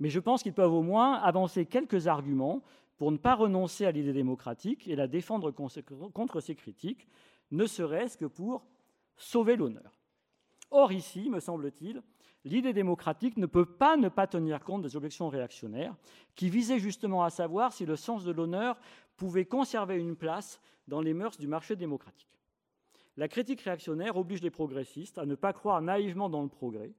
Mais je pense qu'ils peuvent au moins avancer quelques arguments pour ne pas renoncer à l'idée démocratique et la défendre contre ces critiques, ne serait-ce que pour sauver l'honneur. Or, ici, me semble-t-il, l'idée démocratique ne peut pas ne pas tenir compte des objections réactionnaires, qui visaient justement à savoir si le sens de l'honneur pouvait conserver une place dans les mœurs du marché démocratique. La critique réactionnaire oblige les progressistes à ne pas croire naïvement dans le progrès,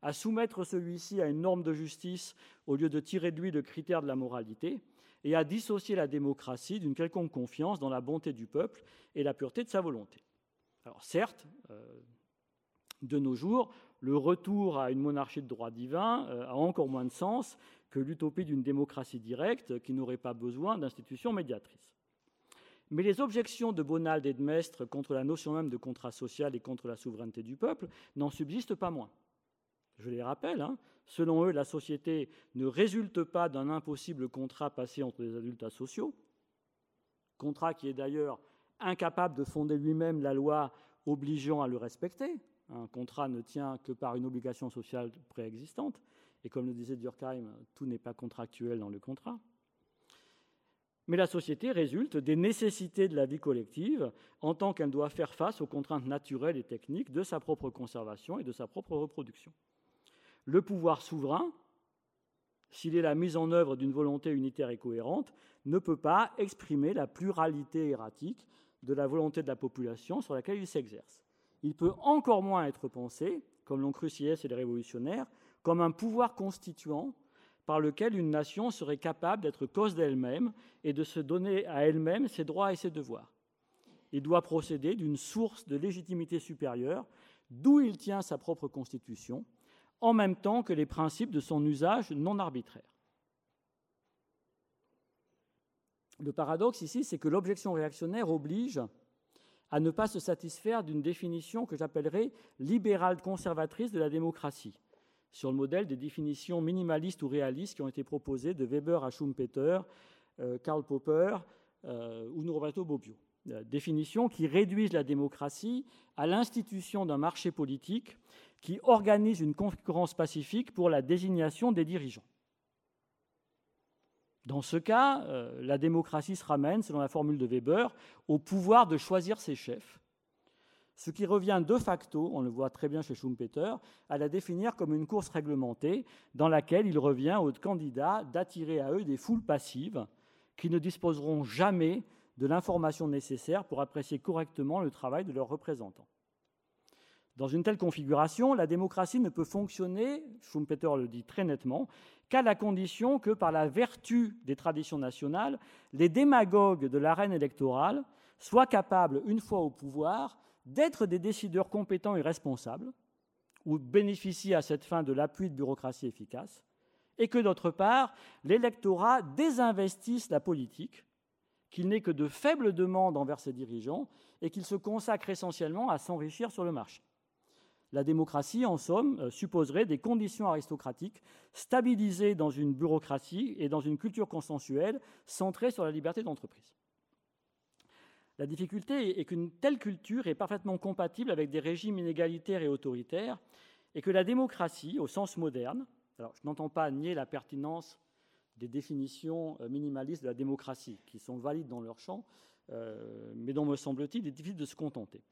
à soumettre celui-ci à une norme de justice au lieu de tirer de lui le critère de la moralité, et à dissocier la démocratie d'une quelconque confiance dans la bonté du peuple et la pureté de sa volonté. Alors certes, euh, de nos jours, le retour à une monarchie de droit divin euh, a encore moins de sens que l'utopie d'une démocratie directe qui n'aurait pas besoin d'institutions médiatrices. Mais les objections de Bonald et de Mestre contre la notion même de contrat social et contre la souveraineté du peuple n'en subsistent pas moins. Je les rappelle, hein, selon eux, la société ne résulte pas d'un impossible contrat passé entre les adultes asociaux, contrat qui est d'ailleurs incapable de fonder lui-même la loi obligeant à le respecter. Un contrat ne tient que par une obligation sociale préexistante. Et comme le disait Durkheim, tout n'est pas contractuel dans le contrat. Mais la société résulte des nécessités de la vie collective en tant qu'elle doit faire face aux contraintes naturelles et techniques de sa propre conservation et de sa propre reproduction. Le pouvoir souverain, s'il est la mise en œuvre d'une volonté unitaire et cohérente, ne peut pas exprimer la pluralité erratique de la volonté de la population sur laquelle il s'exerce. Il peut encore moins être pensé, comme l'ont cru Sieyès et les révolutionnaires, comme un pouvoir constituant par lequel une nation serait capable d'être cause d'elle-même et de se donner à elle-même ses droits et ses devoirs. Il doit procéder d'une source de légitimité supérieure, d'où il tient sa propre constitution, en même temps que les principes de son usage non arbitraire. Le paradoxe ici, c'est que l'objection réactionnaire oblige à ne pas se satisfaire d'une définition que j'appellerais libérale conservatrice de la démocratie, sur le modèle des définitions minimalistes ou réalistes qui ont été proposées de Weber à Schumpeter, euh, Karl Popper euh, ou Norberto Bobbio. Euh, définitions qui réduisent la démocratie à l'institution d'un marché politique qui organise une concurrence pacifique pour la désignation des dirigeants. Dans ce cas, la démocratie se ramène, selon la formule de Weber, au pouvoir de choisir ses chefs ce qui revient de facto, on le voit très bien chez Schumpeter, à la définir comme une course réglementée dans laquelle il revient aux candidats d'attirer à eux des foules passives qui ne disposeront jamais de l'information nécessaire pour apprécier correctement le travail de leurs représentants. Dans une telle configuration, la démocratie ne peut fonctionner, Schumpeter le dit très nettement, qu'à la condition que, par la vertu des traditions nationales, les démagogues de l'arène électorale soient capables, une fois au pouvoir, d'être des décideurs compétents et responsables, ou bénéficient à cette fin de l'appui de bureaucratie efficace, et que d'autre part, l'électorat désinvestisse la politique, qu'il n'ait que de faibles demandes envers ses dirigeants et qu'il se consacre essentiellement à s'enrichir sur le marché. La démocratie, en somme, euh, supposerait des conditions aristocratiques stabilisées dans une bureaucratie et dans une culture consensuelle centrée sur la liberté d'entreprise. La difficulté est qu'une telle culture est parfaitement compatible avec des régimes inégalitaires et autoritaires, et que la démocratie, au sens moderne, alors je n'entends pas nier la pertinence des définitions euh, minimalistes de la démocratie, qui sont valides dans leur champ, euh, mais dont, me semble-t-il, il est difficile de se contenter.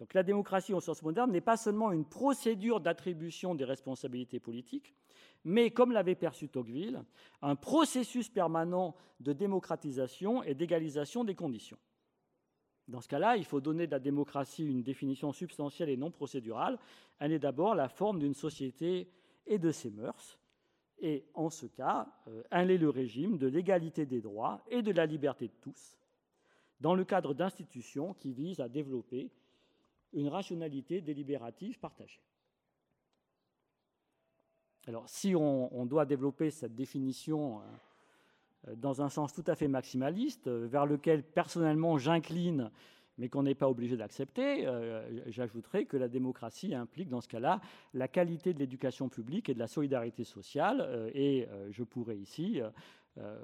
Donc la démocratie au sens moderne n'est pas seulement une procédure d'attribution des responsabilités politiques, mais, comme l'avait perçu Tocqueville, un processus permanent de démocratisation et d'égalisation des conditions. Dans ce cas-là, il faut donner de la démocratie une définition substantielle et non procédurale. Elle est d'abord la forme d'une société et de ses mœurs. Et en ce cas, euh, elle est le régime de l'égalité des droits et de la liberté de tous, dans le cadre d'institutions qui visent à développer une rationalité délibérative partagée. Alors, si on, doit développer cette définition euh, dans un sens tout à fait maximaliste, euh, vers lequel personnellement j'incline, mais qu'on n'est pas obligé d'accepter, euh, j'ajouterai que la démocratie implique dans ce cas-là la qualité de l'éducation publique et de la solidarité sociale, et je pourrais ici euh,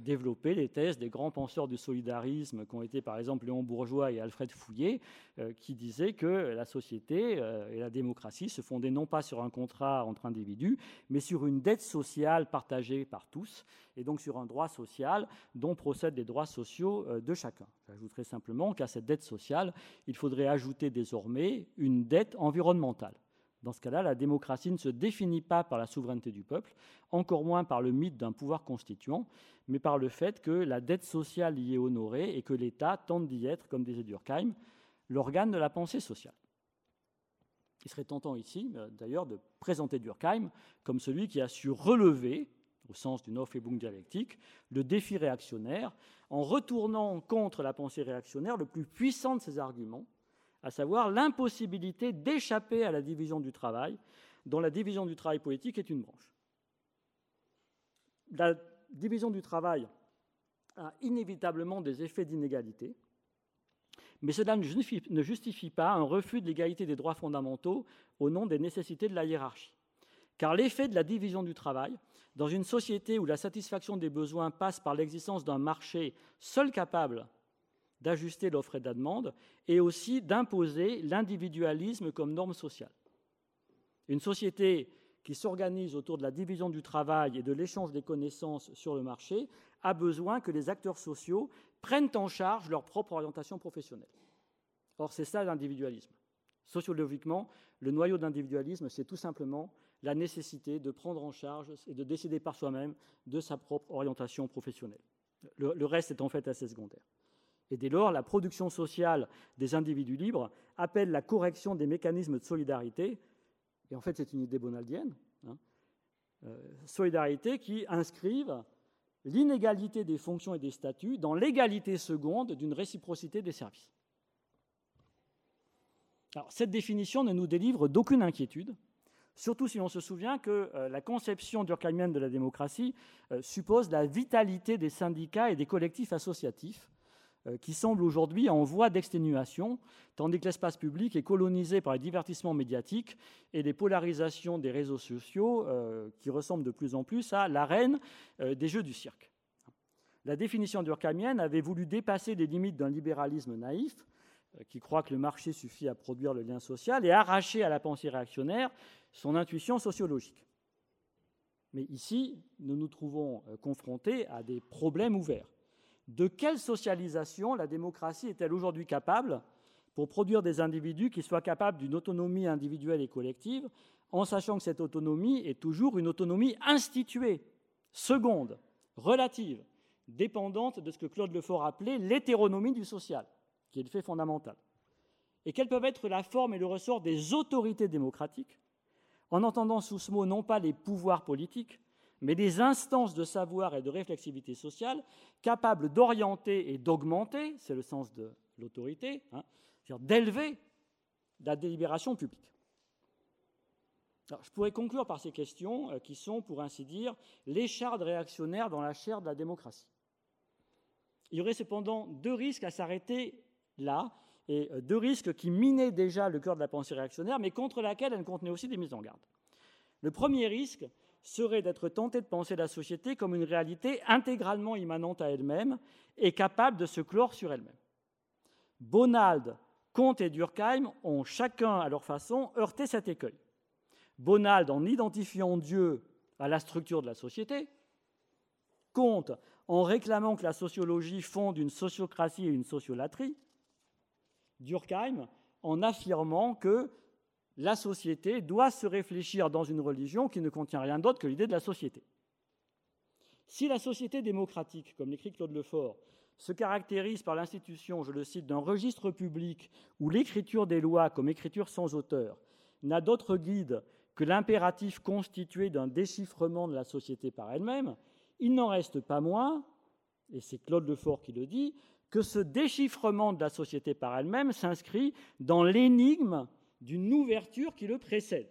développer les thèses des grands penseurs du solidarisme qui ont été par exemple Léon Bourgeois et Alfred Fouillet, euh, qui disaient que la société euh, et la démocratie se fondaient non pas sur un contrat entre individus, mais sur une dette sociale partagée par tous, et donc sur un droit social dont procèdent les droits sociaux de chacun. J'ajouterai simplement qu'à cette dette sociale, il faudrait ajouter désormais une dette environnementale. Dans ce cas-là, la démocratie ne se définit pas par la souveraineté du peuple, encore moins par le mythe d'un pouvoir constituant, mais par le fait que la dette sociale y est honorée et que l'État tente d'y être, comme disait Durkheim, l'organe de la pensée sociale. Il serait tentant ici, euh, d'ailleurs, de présenter Durkheim comme celui qui a su relever, au sens d'une Aufhebung dialectique, le défi réactionnaire en retournant contre la pensée réactionnaire le plus puissant de ses arguments, à savoir l'impossibilité d'échapper à la division du travail, dont la division du travail politique est une branche. La division du travail a inévitablement des effets d'inégalité, mais cela ne justifie, pas un refus de l'égalité des droits fondamentaux au nom des nécessités de la hiérarchie. Car l'effet de la division du travail, dans une société où la satisfaction des besoins passe par l'existence d'un marché seul capable d'ajuster l'offre et la demande, et aussi d'imposer l'individualisme comme norme sociale. Une société qui s'organise autour de la division du travail et de l'échange des connaissances sur le marché a besoin que les acteurs sociaux prennent en charge leur propre orientation professionnelle. Or, c'est ça l'individualisme. Sociologiquement, le noyau d'individualisme, c'est tout simplement la nécessité de prendre en charge et de décider par soi-même de sa propre orientation professionnelle. Le, le, reste est en fait assez secondaire. Et dès lors, la production sociale des individus libres appelle la correction des mécanismes de solidarité et en fait c'est une idée bonaldienne, hein, euh, solidarité qui inscrivent l'inégalité des fonctions et des statuts dans l'égalité seconde d'une réciprocité des services. Alors, cette définition ne nous délivre d'aucune inquiétude, surtout si l'on se souvient que euh, la conception durkheimienne de la démocratie euh, suppose la vitalité des syndicats et des collectifs associatifs, qui semble aujourd'hui en voie d'exténuation, tandis que l'espace public est colonisé par les divertissements médiatiques et les polarisations des réseaux sociaux euh, qui ressemblent de plus en plus à l'arène euh, des jeux du cirque. La définition durkheimienne avait voulu dépasser les limites d'un libéralisme naïf, qui croit que le marché suffit à produire le lien social, et arracher à la pensée réactionnaire son intuition sociologique. Mais ici, nous nous trouvons confrontés à des problèmes ouverts. De quelle socialisation la démocratie est-elle aujourd'hui capable pour produire des individus qui soient capables d'une autonomie individuelle et collective, en sachant que cette autonomie est toujours une autonomie instituée, seconde, relative, dépendante de ce que Claude Lefort appelait l'hétéronomie du social, qui est le fait fondamental. Et quelles peuvent être la forme et le ressort des autorités démocratiques, en entendant sous ce mot non pas les pouvoirs politiques, mais des instances de savoir et de réflexivité sociale capables d'orienter et d'augmenter, c'est le sens de l'autorité, hein, c'est-à-dire d'élever la délibération publique. je pourrais conclure par ces questions euh, qui sont, pour ainsi dire, l'écharde réactionnaire dans la chair de la démocratie. Il y aurait cependant deux risques à s'arrêter là, et euh, deux risques qui minaient déjà le cœur de la pensée réactionnaire, mais contre laquelle elle contenait aussi des mises en garde. Le premier risque, serait d'être tenté de penser la société comme une réalité intégralement immanente à elle-même et capable de se clore sur elle-même. Bonald, Comte et Durkheim ont chacun à leur façon heurté cet écueil. Bonald en identifiant Dieu à la structure de la société, Comte en réclamant que la sociologie fonde une sociocratie et une sociolatrie, Durkheim en affirmant que la société doit se réfléchir dans une religion qui ne contient rien d'autre que l'idée de la société. Si la société démocratique, comme l'écrit Claude Lefort, se caractérise par l'institution, je le cite, d'un registre public où l'écriture des lois, comme écriture sans auteur, n'a d'autre guide que l'impératif constitué d'un déchiffrement de la société par elle-même, il n'en reste pas moins, et c'est Claude Lefort qui le dit, que ce déchiffrement de la société par elle-même s'inscrit dans l'énigme d'une ouverture qui le précède.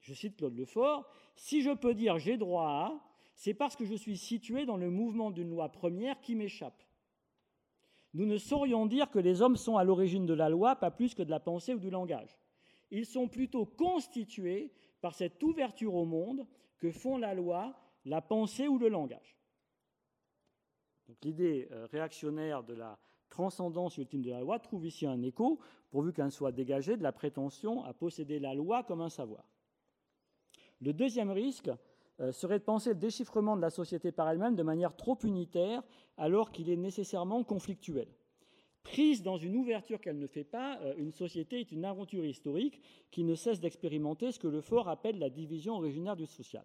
Je cite Claude Lefort, Si je peux dire j'ai droit à, c'est parce que je suis situé dans le mouvement d'une loi première qui m'échappe. Nous ne saurions dire que les hommes sont à l'origine de la loi, pas plus que de la pensée ou du langage. Ils sont plutôt constitués par cette ouverture au monde que font la loi, la pensée ou le langage. L'idée euh, réactionnaire de la transcendance ultime de la loi trouve ici un écho, pourvu qu'elle soit dégagée de la prétention à posséder la loi comme un savoir. Le deuxième risque euh, serait de penser le déchiffrement de la société par elle-même de manière trop unitaire, alors qu'il est nécessairement conflictuel. Prise dans une ouverture qu'elle ne fait pas, euh, une société est une aventure historique qui ne cesse d'expérimenter ce que le fort appelle la division originaire du social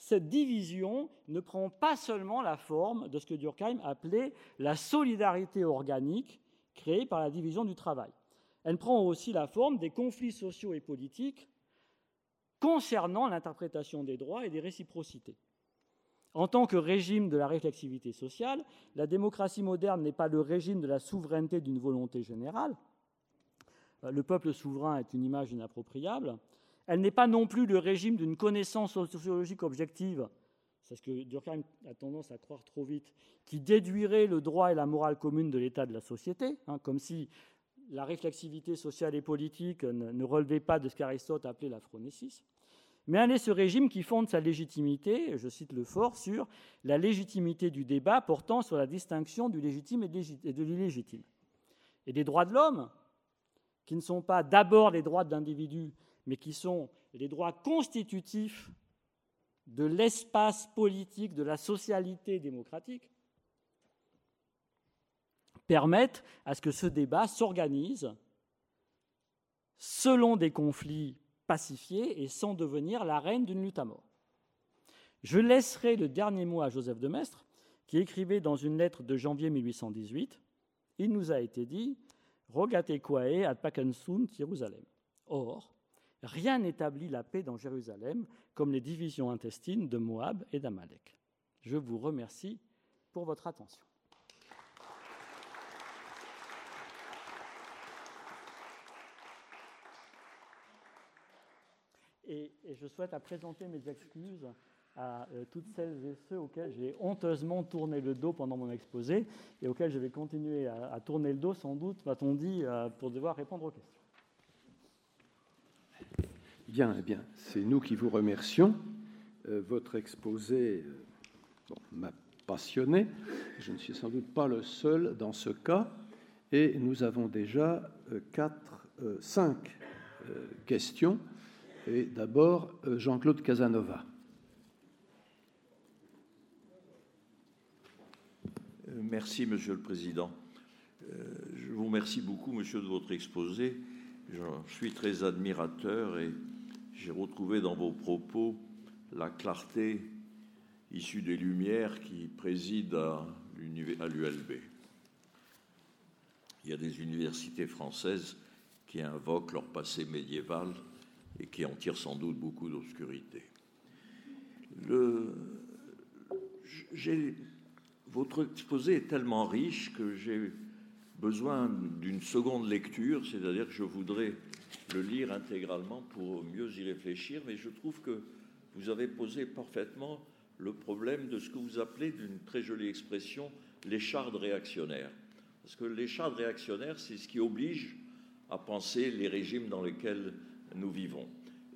cette division ne prend pas seulement la forme de ce que Durkheim appelait la solidarité organique créée par la division du travail. Elle prend aussi la forme des conflits sociaux et politiques concernant l'interprétation des droits et des réciprocités. En tant que régime de la réflexivité sociale, la démocratie moderne n'est pas le régime de la souveraineté d'une volonté générale. Le peuple souverain est une image inappropriable. Elle n'est pas non plus le régime d'une connaissance sociologique objective, c'est ce que Durkheim a tendance à croire trop vite, qui déduirait le droit et la morale commune de l'état de la société, hein, comme si la réflexivité sociale et politique ne, relevait pas de ce qu'Aristote appelait la phronésis. mais un est ce régime qui fonde sa légitimité, je cite le fort, sur la légitimité du débat portant sur la distinction du légitime et de l'illégitime. Et des droits de l'homme, qui ne sont pas d'abord les droits d'individus, mais qui sont les droits constitutifs de l'espace politique, de la socialité démocratique, permettent à ce que ce débat s'organise selon des conflits pacifiée et sans devenir la reine d'une lutte à mort. Je laisserai le dernier mot à Joseph de Maistre, qui écrivait dans une lettre de janvier 1818 Il nous a été dit Rogate quae ad pacem sunt Jérusalem. Or, rien n'établit la paix dans Jérusalem comme les divisions intestines de Moab et d'Amalek. Je vous remercie pour votre attention. et, je souhaite présenter mes excuses à euh, toutes celles et ceux auxquels j'ai honteusement tourné le dos pendant mon exposé et auxquels je vais continuer à, tourner le dos, sans doute, va-t-on dit, euh, pour devoir répondre aux questions.
Bien, eh bien, c'est nous qui vous remercions. Euh, votre exposé m'a passionné. Je ne suis sans doute pas le seul dans ce cas. Et nous avons déjà quatre, cinq questions et d'abord, euh, Jean-Claude Casanova.
Euh, merci, Monsieur le Président. Euh, je vous remercie beaucoup, Monsieur, de votre exposé. Je suis très admirateur et j'ai retrouvé dans vos propos la clarté issue des Lumières qui président à l'ULB. Il y a des universités françaises qui invoquent leur passé médiéval et qui en tire sans doute beaucoup d'obscurité. votre exposé est tellement riche que j'ai besoin d'une seconde lecture, c'est-à-dire que je voudrais le lire intégralement pour mieux y réfléchir, mais je trouve que vous avez posé parfaitement le problème de ce que vous appelez d'une très jolie expression l'écharde réactionnaire. Parce que l'écharde réactionnaire, c'est ce qui oblige à penser les régimes dans lesquels nous vivons.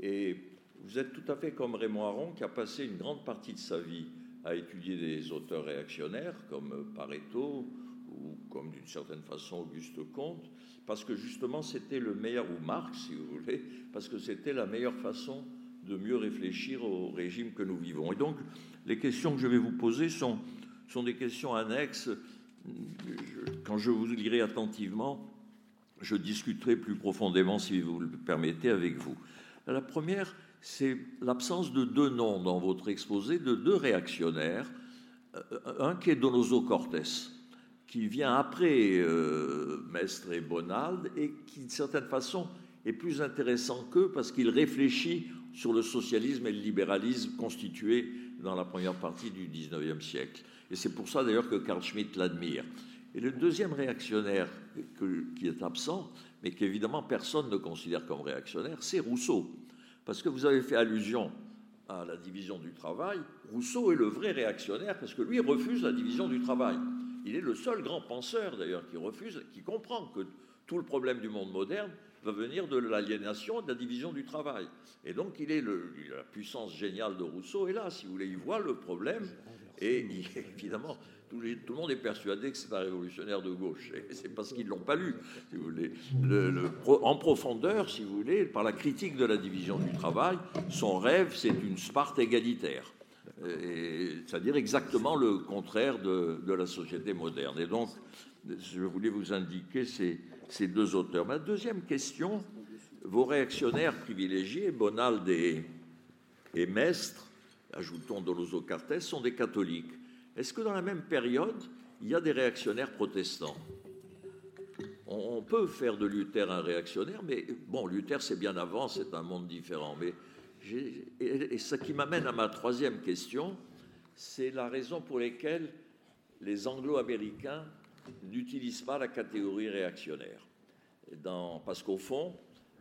Et vous êtes tout à fait comme Raymond Aron, qui a passé une grande partie de sa vie à étudier des auteurs réactionnaires comme Pareto ou comme d'une certaine façon Auguste Comte, parce que justement c'était le meilleur, ou Marx si vous voulez, parce que c'était la meilleure façon de mieux réfléchir au régime que nous vivons. Et donc les questions que je vais vous poser sont, sont des questions annexes. Quand je vous lirai attentivement, je discuterai plus profondément, si vous le permettez, avec vous. La première, c'est l'absence de deux noms dans votre exposé, de deux réactionnaires. Un qui est Donoso Cortés, qui vient après euh, Mestre et Bonald et qui, d'une certaine façon, est plus intéressant qu'eux parce qu'il réfléchit sur le socialisme et le libéralisme constitués dans la première partie du XIXe siècle. Et c'est pour ça d'ailleurs que Carl Schmitt l'admire. Et le deuxième réactionnaire qui est absent, mais qu'évidemment personne ne considère comme réactionnaire, c'est Rousseau. Parce que vous avez fait allusion à la division du travail. Rousseau est le vrai réactionnaire parce que lui refuse la division du travail. Il est le seul grand penseur d'ailleurs qui refuse, qui comprend que tout le problème du monde moderne va venir de l'aliénation de la division du travail. Et donc il est la puissance géniale de Rousseau. Et là, si vous voulez, il voit le problème et [LAUGHS] évidemment tout, le monde est persuadé que c'est un révolutionnaire de gauche. Et c'est parce qu'ils ne l'ont pas lu, en profondeur, si vous voulez, par la critique de la division du travail, son rêve, c'est une Sparte égalitaire. C'est-à-dire exactement le contraire de, la société moderne. Et donc, je voulais vous indiquer ces, deux auteurs. Ma deuxième question, vos réactionnaires privilégiés, Bonald et, et Mestre, ajoutons Doloso Cartes, sont des catholiques. Est-ce que dans la même période, il y a des réactionnaires protestants? On, peut faire de Luther un réactionnaire, mais bon, Luther, c'est bien avant, c'est un monde différent. Mais et, ce qui m'amène à ma troisième question, c'est la raison pour laquelle les anglo-américains n'utilisent pas la catégorie réactionnaire. parce qu'au fond,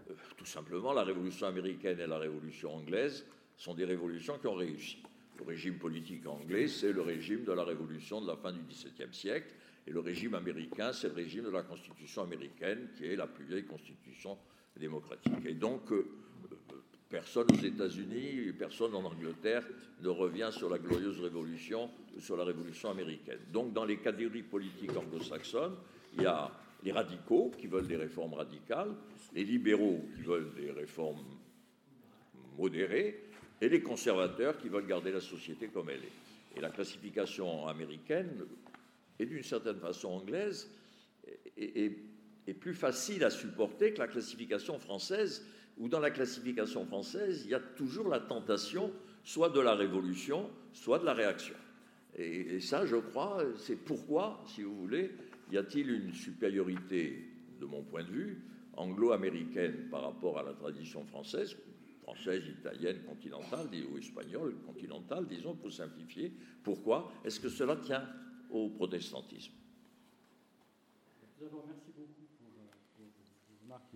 euh, tout simplement, la révolution américaine et la révolution anglaise sont des révolutions qui ont réussi. Le régime politique anglais, c'est le régime de la révolution de la fin du XVIIe siècle, et le régime américain, c'est le régime de la Constitution américaine, qui est la plus vieille constitution démocratique. Et donc, euh, personne aux États-Unis, personne en Angleterre ne revient sur la glorieuse révolution, sur la révolution américaine. Donc, dans les catégories politiques anglo-saxonnes, il y a les radicaux qui veulent des réformes radicales, les libéraux qui veulent des réformes modérées, et les conservateurs qui veulent garder la société comme elle est. Et la classification américaine, et d'une certaine façon anglaise, est, est, plus facile à supporter que la classification française, où dans la classification française, il y a toujours la tentation soit de la révolution, soit de la réaction. Et, ça, je crois, c'est pourquoi, si vous voulez, y a-t-il une supériorité, de mon point de vue, anglo-américaine par rapport à la tradition française, française, italienne, continentale, ou espagnole, continentale, disons, pour simplifier. Pourquoi Est-ce que cela tient au protestantisme?
Merci beaucoup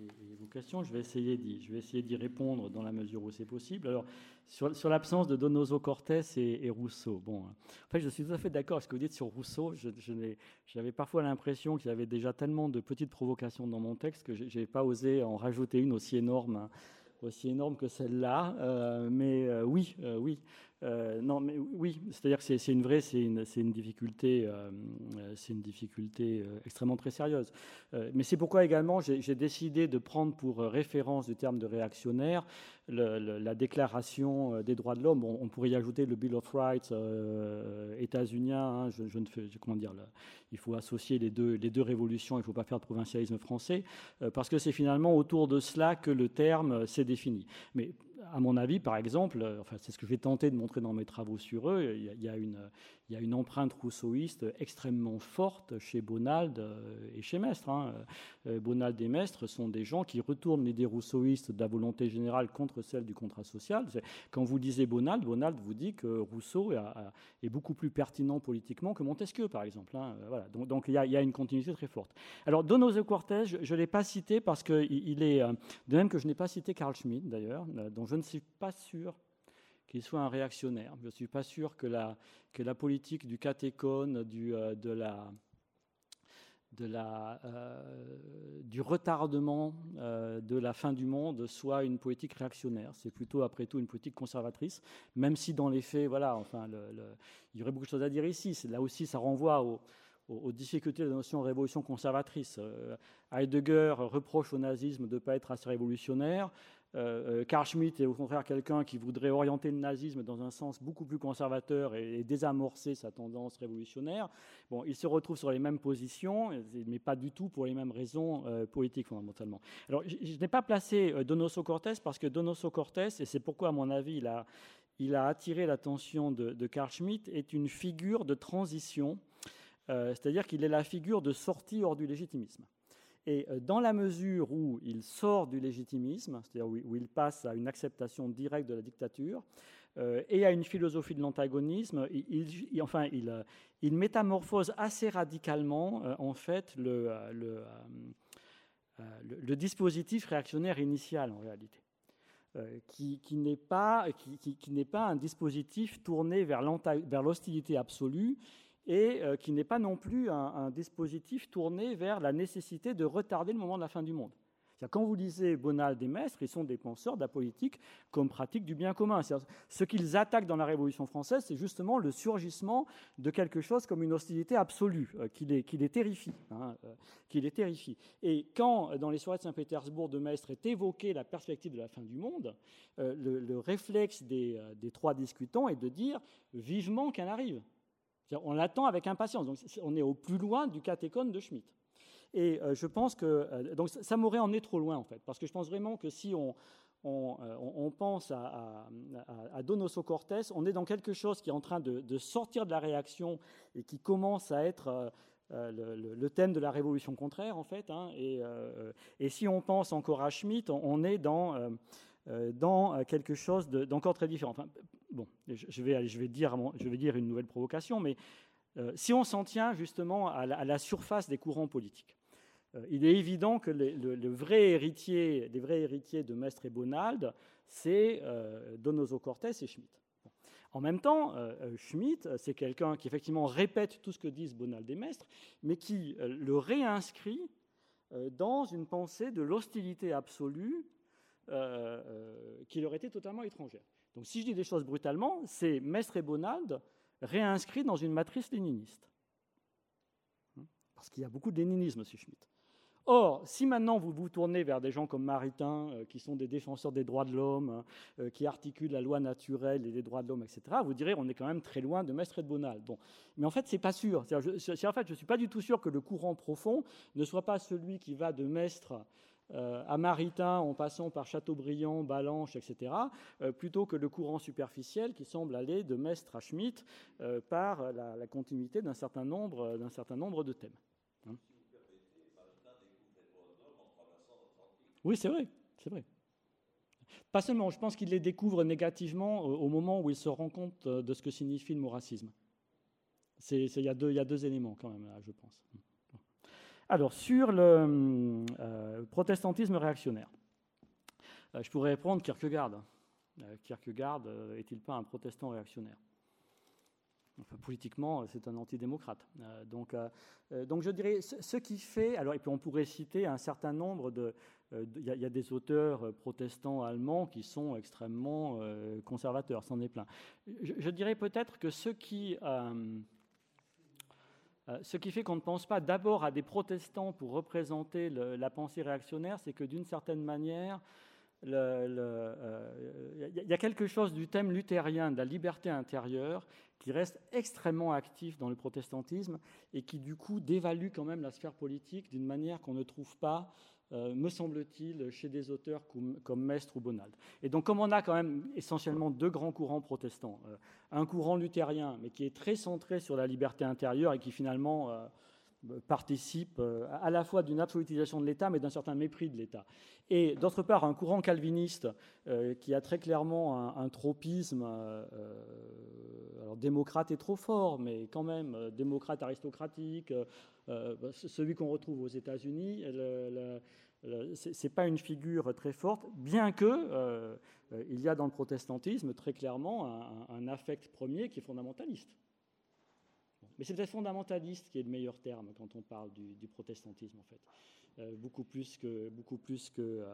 et vos questions. Je vais essayer d'y, répondre dans la mesure où c'est possible. Alors, sur, l'absence de Donoso Cortés et, Rousseau, bon, en fait, je suis tout à fait d'accord avec ce que vous dites sur Rousseau. J'avais parfois l'impression qu'il y avait déjà tellement de petites provocations dans mon texte que je n'ai pas osé en rajouter une aussi énorme. Hein, aussi énorme que celle-là, euh, mais euh, oui, oui, euh, non, mais oui, c'est-à-dire que c'est une vraie, c'est une, une, difficulté, euh, c'est une difficulté euh, extrêmement très sérieuse. mais c'est pourquoi également j'ai décidé de prendre pour référence du terme de réactionnaire la déclaration des droits de l'homme. On, pourrait y ajouter le Bill of Rights états-unien. Hein, je, ne fais, comment dire, il faut associer les deux, les deux révolutions. Il ne faut pas faire de provincialisme français parce que c'est finalement autour de cela que le terme s'est défini. Mais à mon avis, par exemple, euh, enfin, c'est ce que je vais tenter de montrer dans mes travaux sur eux, il y a, une, il y a une empreinte rousseauiste extrêmement forte chez Bonald euh, et chez Mestre. Hein. Euh, Bonald et Mestre sont des gens qui retournent l'idée rousseauiste de la volonté générale contre celle du contrat social. Quand vous lisez Bonald, Bonald vous dit que Rousseau est beaucoup plus pertinent politiquement que Montesquieu, par exemple. Hein. Voilà. Donc, il, y a, une continuité très forte. Alors, Donoso Cortés, je ne l'ai pas cité parce qu'il est, de même que je n'ai pas cité Carl Schmitt, d'ailleurs, dont je ne suis pas sûr qu'il soit un réactionnaire. Je ne suis pas sûr que la, que la politique du catéchone, du, euh, euh, du retardement euh, de la fin du monde soit une politique réactionnaire. C'est plutôt, après tout, une politique conservatrice, même si dans les faits, voilà, enfin, il y aurait beaucoup de choses à dire ici. Là aussi, ça renvoie aux difficultés de la notion de révolution conservatrice. Heidegger reproche au nazisme de ne pas être assez révolutionnaire. Euh, euh, Karl Schmitt est au contraire quelqu'un qui voudrait orienter le nazisme dans un sens beaucoup plus conservateur et, désamorcer sa tendance révolutionnaire. Bon, il se retrouve sur les mêmes positions, mais pas du tout pour les mêmes raisons euh, politiques fondamentalement. Alors, je, n'ai pas placé Donoso Cortés parce que Donoso Cortés, et c'est pourquoi à mon avis il a, il a attiré l'attention de, de Karl Schmitt, est une figure de transition, c'est-à-dire qu'il est la figure de sortie hors du légitimisme. Et euh, dans la mesure où il sort du légitimisme, c'est-à-dire où il passe à une acceptation directe de la dictature, euh, et à une philosophie de l'antagonisme, il, enfin, euh, il, métamorphose assez radicalement, en fait, le, dispositif réactionnaire initial, en réalité. qui, n'est pas, un dispositif tourné vers l'hostilité absolue, et euh, qui n'est pas non plus un, dispositif tourné vers la nécessité de retarder le moment de la fin du monde. Quand vous lisez Bonald et Mestre, ils sont des penseurs de la politique comme pratique du bien commun. Ce qu'ils attaquent dans la Révolution française, c'est justement le surgissement de quelque chose comme une hostilité absolue, euh, qui, les, qui, terrifie, hein, euh, qui les terrifie. Et quand, dans les soirées de Saint-Pétersbourg de Mestre, est évoquée la perspective de la fin du monde, le, réflexe des, des trois discutants est de dire vivement qu'elle arrive. On l'attend avec impatience. Donc, on est au plus loin du catéchone de Schmitt. Et euh, je pense que euh, donc ça m'aurait emmené trop loin en fait, parce que je pense vraiment que si on, on, euh, pense à, à, Donoso Cortés, on est dans quelque chose qui est en train de, sortir de la réaction et qui commence à être le, thème de la révolution contraire en fait. Hein. et, et, si on pense encore à Schmitt, on, est dans dans quelque chose d'encore très différent. Bon, je vais, dire, une nouvelle provocation, mais euh, si on s'en tient justement à la, surface des courants politiques, euh, il est évident que le, vrai héritier, les vrais héritiers de Mestre et Bonald, c'est euh, Donoso Cortés et Schmitt. En même temps, Schmitt, c'est quelqu'un qui effectivement répète tout ce que disent Bonald et Mestre, mais qui le réinscrit dans une pensée de l'hostilité absolue qui leur était totalement étrangère. Donc si je dis des choses brutalement, c'est Mestre et Bonald réinscrit dans une matrice léniniste. Hein, parce qu'il y a beaucoup de léninisme, M. Schmitt. Or, si maintenant vous vous tournez vers des gens comme Maritain, euh, qui sont des défenseurs des droits de l'homme, euh, qui articulent la loi naturelle et les droits de l'homme, etc., vous direz on est quand même très loin de Mestre et de Bonald. Bon. Mais en fait, c'est pas sûr. Je, en fait, je ne suis pas du tout sûr que le courant profond ne soit pas celui qui va de Mestre euh, à Maritain en passant par Chateaubriand, Balanche, etc., plutôt que le courant superficiel qui semble aller de Mestre à Schmitt par la, continuité d'un certain, nombre, de thèmes. Hein. Oui, c'est vrai, c'est vrai. Pas seulement, je pense qu'il les découvre négativement au moment où il se rend compte euh, de ce que signifie le mot racisme. Il y, a deux éléments quand même là, je pense. Alors, sur le euh, protestantisme réactionnaire, euh, je pourrais répondre Kierkegaard. Kierkegaard est-il pas un protestant réactionnaire? Politiquement, c'est un antidémocrate. Euh, donc, euh, euh, donc je dirais ce qui fait. Alors, et puis on pourrait citer un certain nombre de. Il y, a des auteurs protestants allemands qui sont extrêmement conservateurs, c'en est plein. Je, dirais peut-être que ce qui. Ce qui fait qu'on ne pense pas d'abord à des protestants pour représenter la pensée réactionnaire, c'est que d'une certaine manière, il y a quelque chose du thème luthérien de la liberté intérieure qui reste extrêmement actif dans le protestantisme et qui du coup dévalue quand même la sphère politique d'une manière qu'on ne trouve pas, euh, me semble-t-il, chez des auteurs comme, Mestre ou Bonald. Et donc comme on a quand même essentiellement deux grands courants protestants, euh, un courant luthérien mais qui est très centré sur la liberté intérieure et qui finalement... Euh, participe à la fois d'une absolutisation de l'État, mais d'un certain mépris de l'État. Et d'autre part, un courant calviniste qui a très clairement un, tropisme alors démocrate est trop fort, mais quand même, euh, démocrate aristocratique, euh, euh, celui qu'on retrouve aux États-Unis, ce n'est pas une figure très forte, bien que il y a dans le protestantisme très clairement un, affect premier qui est fondamentaliste. Mais c'est peut-être fondamentaliste qui est le meilleur terme quand on parle du, protestantisme, en fait. beaucoup plus que, beaucoup plus que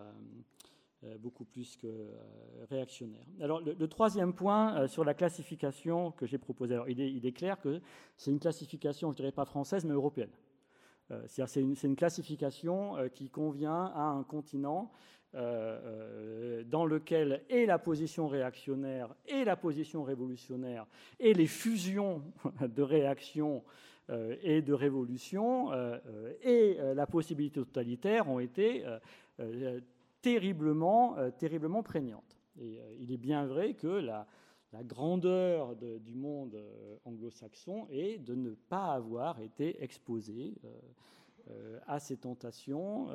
euh, beaucoup plus que euh, réactionnaire. Alors le, troisième point euh, sur la classification que j'ai proposée, alors il est, clair que c'est une classification, je dirais pas française, mais européenne. C'est une, une, classification qui convient à un continent dans lequel et la position réactionnaire et la position révolutionnaire et les fusions [LAUGHS] de réaction et de révolution et la possibilité totalitaire ont été terriblement, euh, terriblement prégnante. Et euh, il est bien vrai que la, grandeur du monde euh, anglo-saxon est de ne pas avoir été exposé à ces tentations,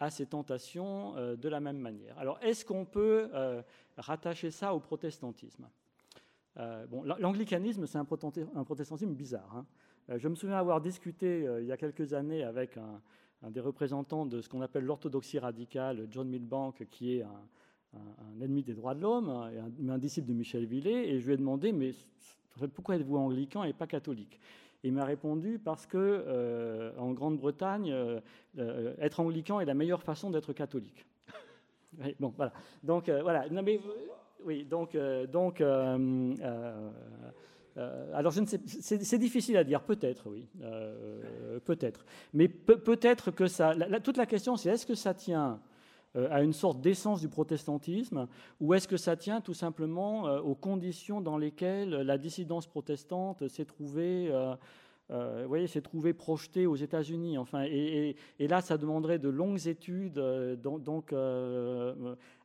à ces tentations de la même manière. Alors, est-ce qu'on peut rattacher ça au protestantisme? Bon, L'anglicanisme, c'est un, protestantisme bizarre. Hein. je me souviens avoir discuté il y a quelques années avec un, des représentants de ce qu'on appelle l'orthodoxie radicale, John Milbank, qui est un, ennemi des droits de l'homme, un, un, disciple de Michel Villet, et je lui ai demandé, mais pourquoi êtes-vous anglican et pas catholique? Il m'a répondu parce que euh, en Grande-Bretagne, euh, euh, être anglican est la meilleure façon d'être catholique. [LAUGHS] bon, voilà. Donc voilà. Non, mais, oui, donc donc euh, alors, c'est difficile à dire, peut-être, oui, euh, peut-être. Mais peut-être que ça. toute la question, c'est est-ce que ça tient à une sorte d'essence du protestantisme, ou est-ce que ça tient tout simplement aux conditions dans lesquelles la dissidence protestante s'est trouvée, vous voyez, s'est aux États-Unis. Enfin, et, là, ça demanderait de longues études,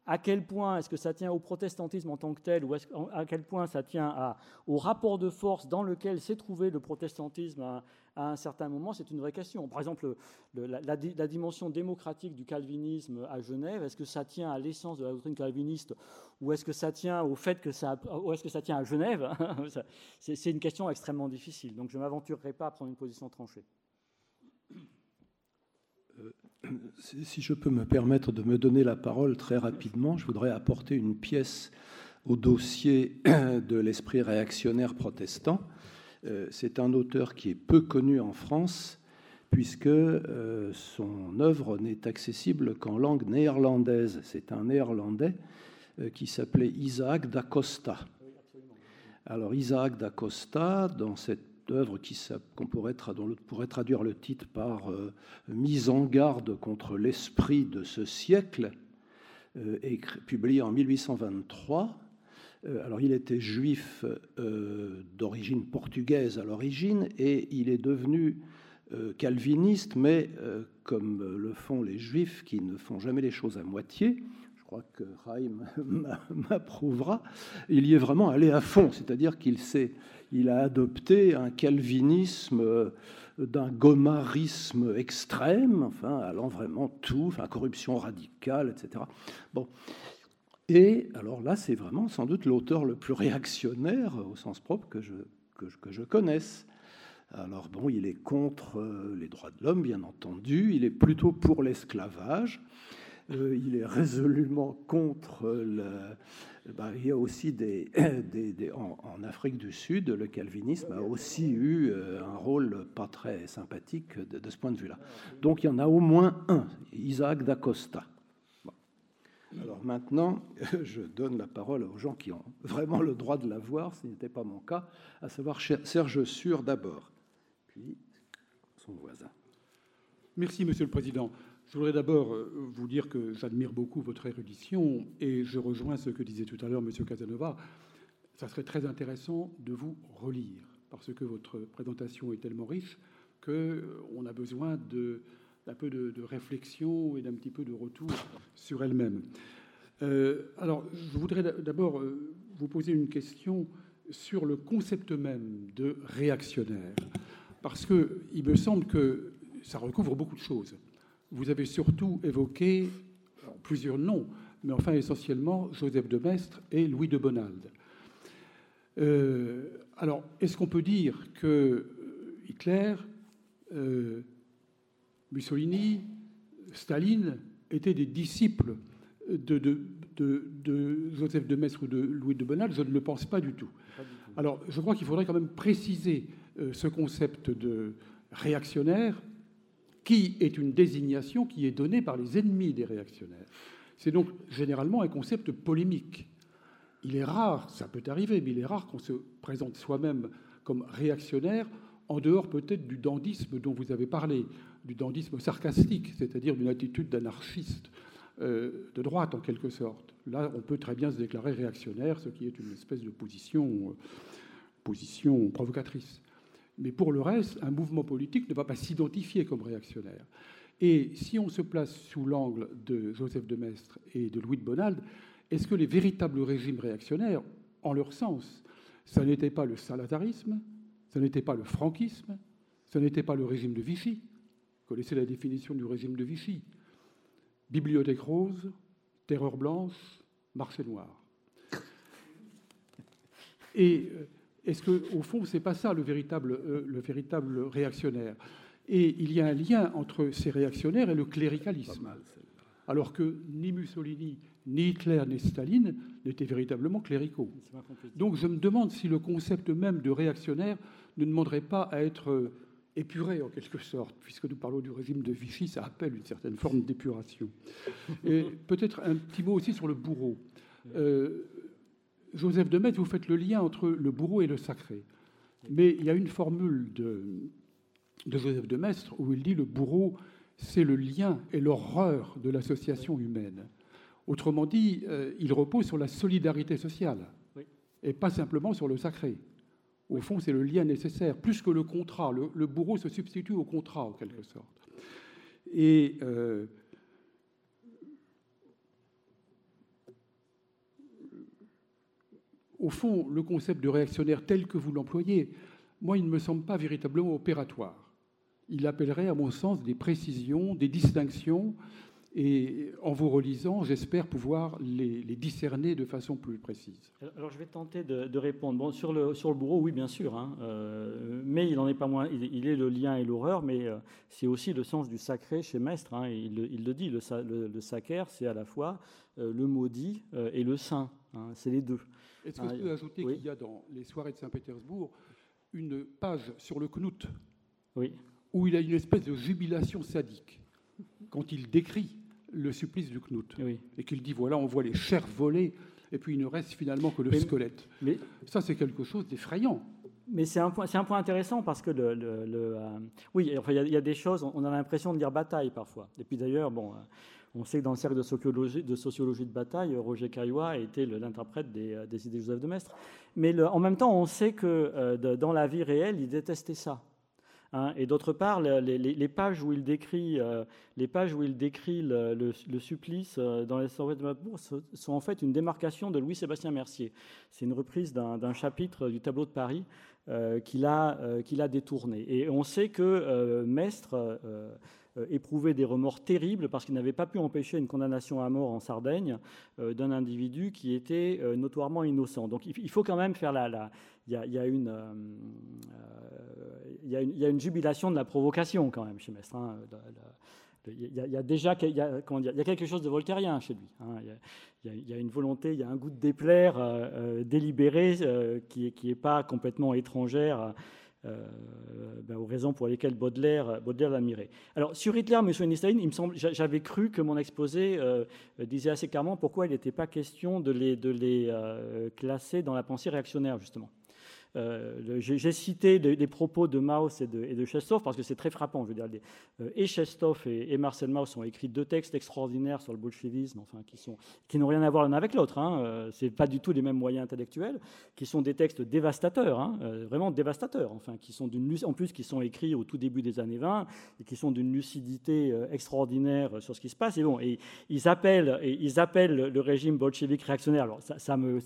à quel point est-ce que ça tient au protestantisme en tant que tel, ou à quel point ça tient au rapport de force dans lequel s'est trouvé le protestantisme à, un certain moment, c'est une vraie question. Par exemple, la, dimension démocratique du calvinisme à Genève, est-ce que ça tient à l'essence de la doctrine calviniste, ou est-ce que ça tient au fait que ça, ou est-ce que ça tient à Genève? [LAUGHS] C'est une question extrêmement difficile. Donc je ne m'aventurerai pas à prendre une position tranchée.
Si je peux me permettre de me donner la parole très rapidement, je voudrais apporter une pièce au dossier [CLEARS THROAT] de l'esprit réactionnaire protestant. Euh, c'est un auteur qui est peu connu en France, puisque son œuvre n'est accessible qu'en langue néerlandaise. C'est un néerlandais qui s'appelait Isaac da Costa. Alors Isaac da Costa, dans cette œuvre qu'on pourrait, traduire le titre par euh, Mise en garde contre l'esprit de ce siècle, euh, publié en 1823. Euh, alors il était juif d'origine portugaise à l'origine et il est devenu calviniste, mais comme le font les juifs qui ne font jamais les choses à moitié, crois que Raïm [LAUGHS] m'approuvera, il y est vraiment allé à fond, c'est-à-dire qu'il s'est il a adopté un calvinisme euh, d'un gomarisme extrême, enfin, allant vraiment tout, enfin, corruption radicale, etc. Bon. Et alors là, c'est vraiment sans doute l'auteur le plus réactionnaire au sens propre que je, que je connaisse. Alors bon, il est contre euh, les droits de l'homme, bien entendu, il est plutôt pour l'esclavage, euh, il est résolument contre le, bah, il y a aussi des, [COUGHS] en, Afrique du Sud, le calvinisme a aussi eu euh, un rôle pas très sympathique de, ce point de vue-là. Donc il y en a au moins un, Isaac d'Acosta. Alors maintenant, [LAUGHS] je donne la parole aux gens qui ont vraiment le droit de la voir, ce n'était pas mon cas, à savoir Serge Sûr d'abord, puis son voisin.
Merci, Monsieur le Président. Je voudrais d'abord euh, vous dire que j'admire beaucoup votre érudition et je rejoins ce que disait tout à l'heure M. Casanova. Ça serait très intéressant de vous relire parce que votre présentation est tellement riche qu'on euh, a besoin d'un peu de, réflexion et d'un petit peu de retour sur elle-même. Euh, alors, je voudrais d'abord vous poser une question sur le concept même de réactionnaire, parce qu'il me semble que ça recouvre beaucoup de choses vous avez surtout évoqué plusieurs noms, mais enfin essentiellement Joseph de Maistre et Louis de Bonald. Euh, alors, est-ce qu'on peut dire que Hitler, euh, Mussolini, Staline étaient des disciples de, de, Joseph de Maistre ou de Louis de Bonald? Je ne le pense pas du tout. Alors, je crois qu'il faudrait quand même préciser euh, ce concept de réactionnaire qui est une désignation qui est donnée par les ennemis des réactionnaires. C'est donc généralement un concept polémique. Il est rare, ça peut arriver, mais il est rare qu'on se présente soi-même comme réactionnaire en dehors peut-être du dandisme dont vous avez parlé, du dandisme sarcastique, c'est-à-dire d'une attitude d'anarchiste euh, de droite en quelque sorte. Là, on peut très bien se déclarer réactionnaire, ce qui est une espèce de position, euh, position provocatrice. Mais pour le reste, un mouvement politique ne va pas s'identifier comme réactionnaire. Et si on se place sous l'angle de Joseph de Maistre et de Louis de Bonald, est-ce que les véritables régimes réactionnaires, en leur sens, ça n'était pas le salatarisme, ça n'était pas le franquisme, ça n'était pas le régime de Vichy? Vous connaissez la définition du régime de Vichy? Bibliothèque rose, terreur blanche, marché noir. Et est-ce qu'au fond, ce n'est pas ça le véritable, euh, réactionnaire? Et il y a un lien entre ces réactionnaires et le cléricalisme. Alors que ni Mussolini, ni Hitler, ni Staline n'étaient véritablement cléricaux. Donc je me demande si le concept même de réactionnaire ne demanderait pas à être euh, épuré en quelque sorte, puisque nous parlons du régime de Vichy, ça appelle une certaine forme d'épuration. Et peut-être un petit mot aussi sur le bourreau. Euh, Joseph de Maistre, vous faites le lien entre le bourreau et le sacré. Mais il y a une formule de, Joseph de Maistre où il dit le bourreau, c'est le lien et l'horreur de l'association humaine. Autrement dit, euh, il repose sur la solidarité sociale et pas simplement sur le sacré. Au fond, c'est le lien nécessaire, plus que le contrat. Le, bourreau se substitue au contrat, en quelque sorte. Et euh, au fond, le concept de réactionnaire tel que vous l'employez, moi, il ne me semble pas véritablement opératoire. Il appellerait, à mon sens, des précisions, des distinctions, et en vous relisant, j'espère pouvoir les, discerner de façon plus précise.
Alors, je vais tenter de, répondre. Bon, sur le, sur le bourreau, oui, bien sûr, hein, euh, mais il n'en est pas moins. Il, est le lien et l'horreur, mais euh, c'est aussi le sens du sacré chez Maistre. Hein, il, le dit, le, le, le c'est à la fois euh, le maudit et le saint. Hein, c'est les deux.
Est-ce que je peux ajouter qu'il y a dans les soirées de Saint-Pétersbourg une page sur le Knut
Oui.
où il a une espèce de jubilation sadique quand il décrit le supplice de Knut et qu'il dit voilà, on voit les chairs voler et puis il ne reste finalement que le squelette. Mais, ça, c'est quelque chose d'effrayant.
Mais c'est un, point, un point intéressant parce que le, euh, oui, enfin, il y, a des choses, on a l'impression de dire bataille parfois. Et puis d'ailleurs, bon, euh, on sait que dans le cercle de sociologie de, sociologie de bataille, Roger Caillois a été l'interprète des, euh, des, idées de Joseph de Maistre. Mais en même temps, on sait que dans la vie réelle, il détestait ça. Hein. et d'autre part, les, pages où il décrit, euh, les pages où il décrit le, supplice euh, dans les soirées de Mapbourg sont en fait une démarcation de Louis-Sébastien Mercier. C'est une reprise d'un chapitre du tableau de Paris euh, qu'il a, a, détourné. Et on sait que Mestre éprouvait des remords terribles parce qu'il n'avait pas pu empêcher une condamnation à mort en Sardaigne d'un individu qui était notoirement innocent. Donc il faut quand même faire la, il y, a, une, il y, a une jubilation de la provocation quand même chez Mestre. Hein. Il y, a, déjà il y a, quelque chose de voltairien chez lui. Hein. Il, y a, une volonté, il y a un goût de déplaire euh, euh, délibéré euh, qui n'est pas complètement étrangère ben, aux raisons pour lesquelles Baudelaire, Baudelaire l'admirait. Alors sur Hitler, M. Staline, il me semble, j'avais cru que mon exposé disait assez clairement pourquoi il n'était pas question de les, de les classer dans la pensée réactionnaire justement. Euh, j'ai cité des, propos de Mauss et de, et Chestov parce que c'est très frappant. Euh, et Chestov et, Marcel Mauss ont écrit deux textes extraordinaires sur le bolchevisme, enfin, qui, n'ont rien à voir l'un avec l'autre. Hein. Euh, c'est pas du tout les mêmes moyens intellectuels, qui sont des textes dévastateurs, hein, vraiment dévastateurs, enfin, qui sont en plus qui sont écrits au tout début des années 20 et qui sont d'une lucidité extraordinaire sur ce qui se passe. Et ils appellent, le régime bolchevique réactionnaire. Alors ça, me,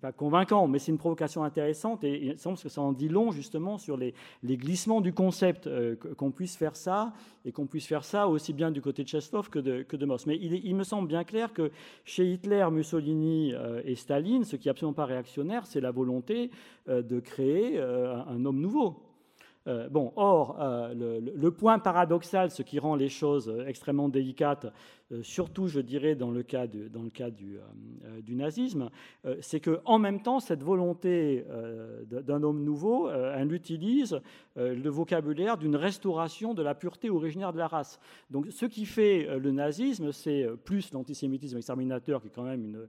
pas convaincant, mais c'est une provocation intéressante et il semble que ça en dit long justement sur les, glissements du concept, euh, qu'on puisse faire ça, et qu'on puisse faire ça aussi bien du côté de Chestov que de, que de Moss. Mais il, me semble bien clair que chez Hitler, Mussolini euh, et Staline, ce qui n'est absolument pas réactionnaire, c'est la volonté euh, de créer un homme nouveau. bon, or, le, point paradoxal, ce qui rend les choses extrêmement délicates, surtout je dirais dans le cas, du, euh, du nazisme, euh, c'est qu'en même temps, cette volonté d'un homme nouveau, elle utilise le vocabulaire d'une restauration de la pureté originaire de la race. Donc ce qui fait le nazisme, c'est plus l'antisémitisme exterminateur, qui est quand même une,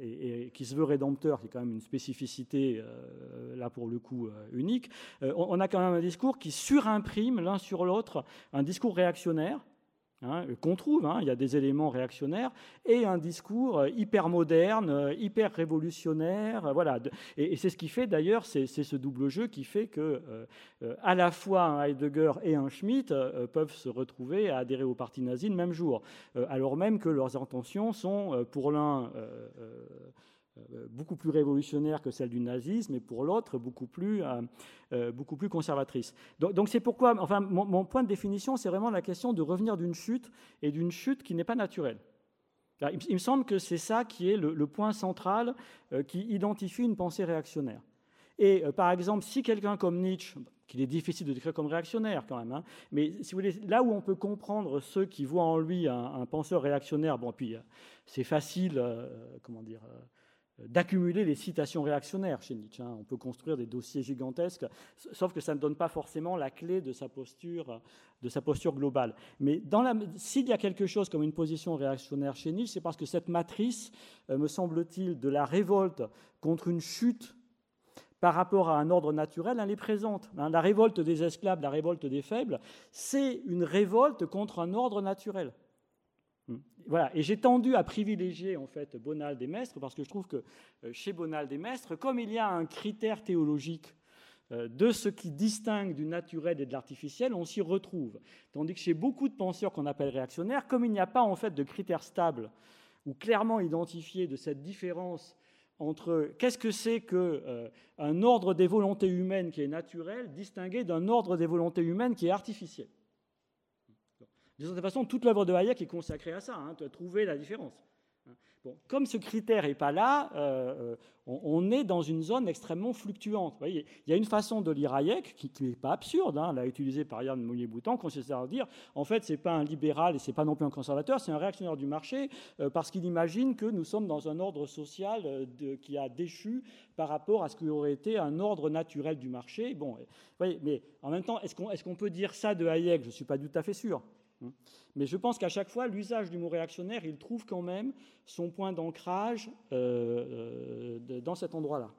et, qui se veut rédempteur, qui est quand même une spécificité, là pour le coup, unique. on a quand même un discours qui surimprime l'un sur l'autre un discours réactionnaire, Hein, qu'on trouve, hein, il y a des éléments réactionnaires, et un discours euh, hyper moderne, euh, hyper révolutionnaire. Euh, voilà. Et, c'est ce qui fait d'ailleurs, c'est ce double jeu qui fait que à la fois un Heidegger et un Schmitt peuvent se retrouver à adhérer au parti nazi le même jour, alors même que leurs intentions sont pour l'un beaucoup plus révolutionnaire que celle du nazisme, et pour l'autre, beaucoup, plus, euh, euh, beaucoup plus conservatrice. Donc c'est pourquoi, enfin, mon, point de définition, c'est vraiment la question de revenir d'une chute, et d'une chute qui n'est pas naturelle. Il, me semble que c'est ça qui est le, point central qui identifie une pensée réactionnaire. Et par exemple, si quelqu'un comme Nietzsche, qu'il est difficile de décrire comme réactionnaire quand même, hein, mais si vous voulez, là où on peut comprendre ceux qui voient en lui un, un penseur réactionnaire, bon, puis c'est facile, comment dire d'accumuler les citations réactionnaires chez Nietzsche. Hein. On peut construire des dossiers gigantesques, sauf que ça ne donne pas forcément la clé de sa posture, de sa posture globale. Mais s'il y a quelque chose comme une position réactionnaire chez Nietzsche, c'est parce que cette matrice, euh, me semble-t-il, de la révolte contre une chute par rapport à un ordre naturel, elle est présente. Hein. La révolte des esclaves, la révolte des faibles, c'est une révolte contre un ordre naturel. Voilà, et j'ai tendu à privilégier en fait Bonald et Mestre parce que je trouve que euh, chez Bonald et Mestre, comme il y a un critère théologique euh, de ce qui distingue du naturel et de l'artificiel, on s'y retrouve. Tandis que chez beaucoup de penseurs qu'on appelle réactionnaires, comme il n'y a pas en fait de critères stables ou clairement identifiés de cette différence entre qu'est-ce que c'est qu'un euh, ordre des volontés humaines qui est naturel distingué d'un ordre des volontés humaines qui est artificiel. De toute façon, toute l'œuvre de Hayek est consacrée à ça, hein, trouver la différence. comme ce critère n'est pas là, on, est dans une zone extrêmement fluctuante. il y a une façon de lire Hayek qui, n'est pas absurde, hein, l'a utilisé par Yann Moulier-Boutan, consiste à dire en fait, ce n'est pas un libéral et ce n'est pas non plus un conservateur, c'est un réactionnaire du marché euh, parce qu'il imagine que nous sommes dans un ordre social euh, qui a déchu par rapport à ce qui aurait été un ordre naturel du marché. Bon, mais en même temps, est-ce qu'on peut dire ça de Hayek? Je ne suis pas tout à fait sûr. Hein. Mais je pense qu'à chaque fois, l'usage du mot réactionnaire, il trouve quand même son point d'ancrage euh, euh, dans cet endroit-là.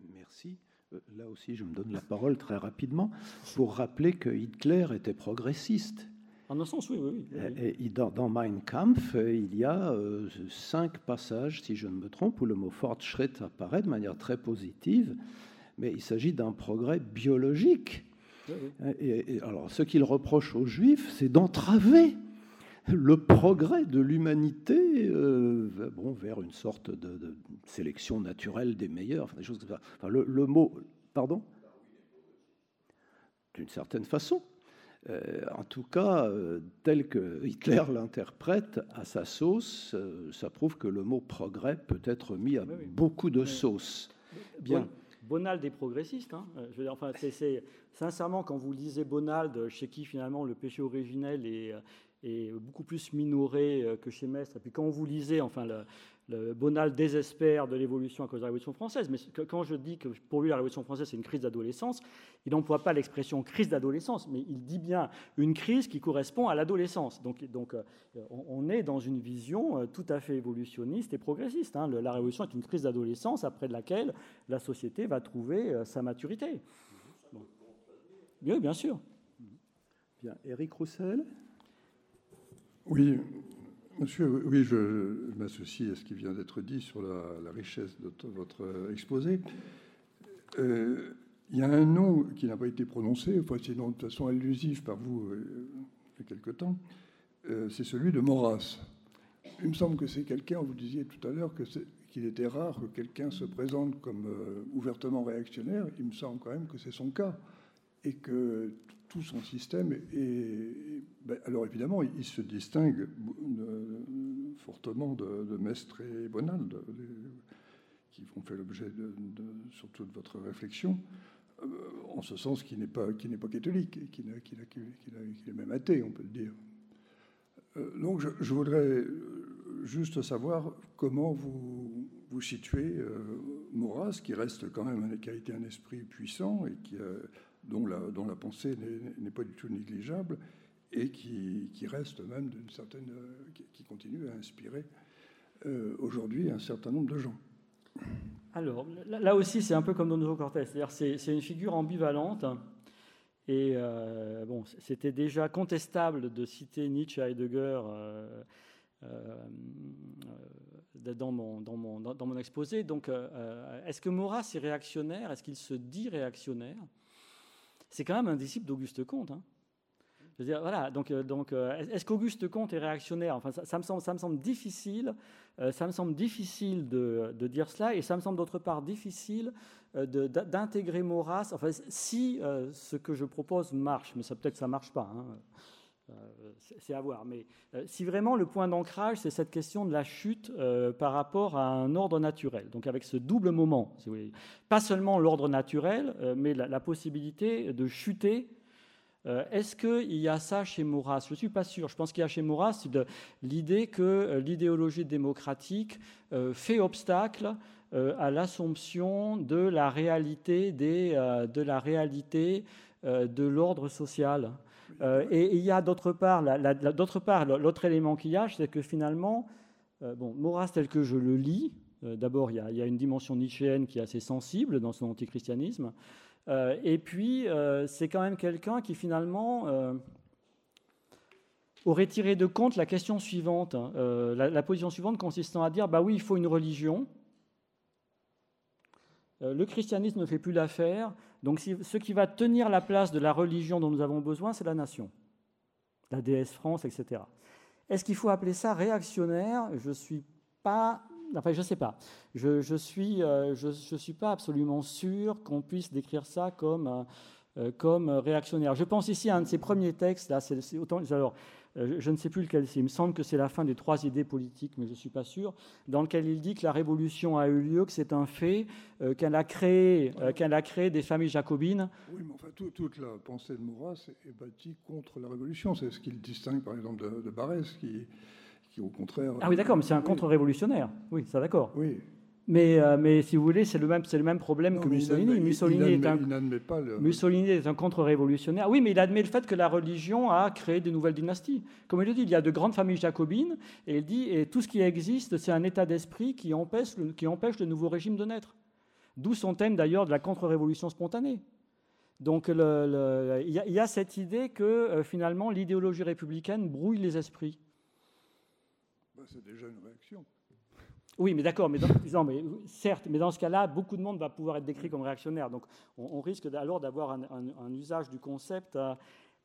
Merci. Euh, là aussi, je me donne la parole très rapidement pour rappeler que Hitler était progressiste.
En un sens, oui, oui.
Et dans, Mein Kampf, il y a cinq passages, si je ne me trompe, où le mot Fortschritt apparaît de manière très positive, mais il s'agit d'un progrès biologique et, alors, ce qu'il reproche aux Juifs, c'est d'entraver le progrès de l'humanité euh, bon, vers une sorte de, sélection naturelle des meilleurs, enfin, des choses comme ça. Enfin, le, mot, pardon? D'une certaine façon. Euh, en tout cas, euh, tel que Hitler l'interprète à sa sauce, ça prouve que le mot progrès peut être mis à beaucoup de sauces.
Bien. Bonald est progressiste. Hein. Je veux dire, enfin, c'est, sincèrement, quand vous lisez Bonald, chez qui finalement le péché originel est, est beaucoup plus minoré euh, que chez Mestre, et puis quand vous lisez enfin, le, Bonal désespère de l'évolution à cause de la Révolution française, mais quand je dis que pour lui la Révolution française c'est une crise d'adolescence, il n'emploie pas l'expression crise d'adolescence, mais il dit bien une crise qui correspond à l'adolescence. Donc, euh, on est dans une vision euh, tout à fait évolutionniste et progressiste. Hein. La Révolution est une crise d'adolescence après laquelle la société va trouver sa maturité. Oui, bien sûr.
Bien, Éric Roussel?
Oui, Monsieur, oui, je, m'associe à ce qui vient d'être dit sur la, richesse de votre exposé. Euh, il y a un nom qui n'a pas été prononcé, enfin, sinon de façon allusive par vous euh, il y a quelque temps, euh, c'est celui de Maurras. Il me semble que c'est quelqu'un, vous disiez tout à l'heure qu'il était rare que quelqu'un se présente comme ouvertement réactionnaire. Il me semble quand même que c'est son cas et que tout son système est. Ben, alors évidemment, il se distingue fortement de, Mestre et Bonald, qui ont fait l'objet de, surtout de votre réflexion, euh, en ce sens qu'il n'est pas, n'est pas catholique, qu'il est même athée, on peut le dire. Euh, donc je, voudrais juste savoir comment vous, vous situez euh, Maurras, qui reste quand même, qui a été un esprit puissant et qui dont la, pensée n'est pas du tout négligeable et qui, reste même d'une certaine. qui, continue à inspirer euh, aujourd'hui un certain nombre de gens.
Alors, là, aussi, c'est un peu comme Nouveau Cortés, c'est-à-dire c'est une figure ambivalente. Et euh, bon, c'était déjà contestable de citer Nietzsche et Heidegger euh, dans, mon, exposé. Donc, est-ce que Maurras est réactionnaire? Est-ce qu'il se dit réactionnaire? C'est quand même un disciple d'Auguste Comte. Hein. Je veux dire, voilà, donc, euh, donc euh, est-ce qu'Auguste Comte est réactionnaire? Enfin, ça, me semble, ça me semble difficile, euh, ça me semble difficile de, dire cela, et ça me semble d'autre part difficile d'intégrer Maurras. Enfin, si ce que je propose marche, mais ça peut-être ça marche pas. Hein. Euh, c'est à voir. Mais euh, si vraiment le point d'ancrage, c'est cette question de la chute euh, par rapport à un ordre naturel, donc avec ce double moment, pas seulement l'ordre naturel, mais la, possibilité de chuter. Est-ce qu'il y a ça chez Maurras? Je ne suis pas sûr. Je pense qu'il y a chez Maurras l'idée que l'idéologie démocratique fait obstacle à l'assomption de la réalité, de la réalité de l'ordre social. Euh, et, il y a d'autre part, l'autre élément qu'il y a, c'est que finalement, euh, bon, Maurras tel que je le lis, euh, d'abord il, y, a, une dimension nietzschéenne qui est assez sensible dans son antichristianisme, et puis c'est quand même quelqu'un qui finalement aurait tiré de compte la question suivante, hein, la, position suivante consistant à dire, bah oui, il faut une religion, euh, le christianisme ne fait plus l'affaire, donc ce qui va tenir la place de la religion dont nous avons besoin, c'est la nation, la déesse France, etc. Est-ce qu'il faut appeler ça réactionnaire? Je ne suis pas... Enfin, je sais pas. Je ne suis, euh, je, suis pas absolument sûr qu'on puisse décrire ça comme comme réactionnaire. Je pense ici à un de ses premiers textes, là, c'est autant. Alors, euh, je ne sais plus lequel c'est, il me semble que c'est la fin des trois idées politiques, mais je ne suis pas sûr, dans lequel il dit que la révolution a eu lieu, que c'est un fait, euh, qu'elle a, créé, euh, qu'elle a créé des familles jacobines.
Oui, mais enfin, toute la pensée de Maurras est bâtie contre la révolution. C'est ce qu'il distingue, par exemple, de, de Barès, qui, qui, au contraire.
Ah oui, d'accord, mais c'est un contre-révolutionnaire. Oui, ça d'accord.
Oui.
Mais, euh, mais, si vous voulez, c'est le même, c'est le même problème que Mussolini. Mussolini,
est un,
pas Mussolini est un contre-révolutionnaire. Oui, mais il admet le fait que la religion a créé des nouvelles dynasties. Comme il le dit, il y a de grandes familles jacobines, et il dit, et tout ce qui existe, c'est un état d'esprit qui empêche, le, qui empêche le nouveau régime de naître. D'où son thème d'ailleurs de la contre-révolution spontanée. Donc il y, a cette idée que euh, finalement l'idéologie républicaine brouille les esprits.
Bah, c'est déjà une réaction.
Oui, mais d'accord, mais, mais, certes, mais dans ce cas-là, beaucoup de monde va pouvoir être décrit comme réactionnaire. Donc on, risque alors d'avoir un, usage du concept euh,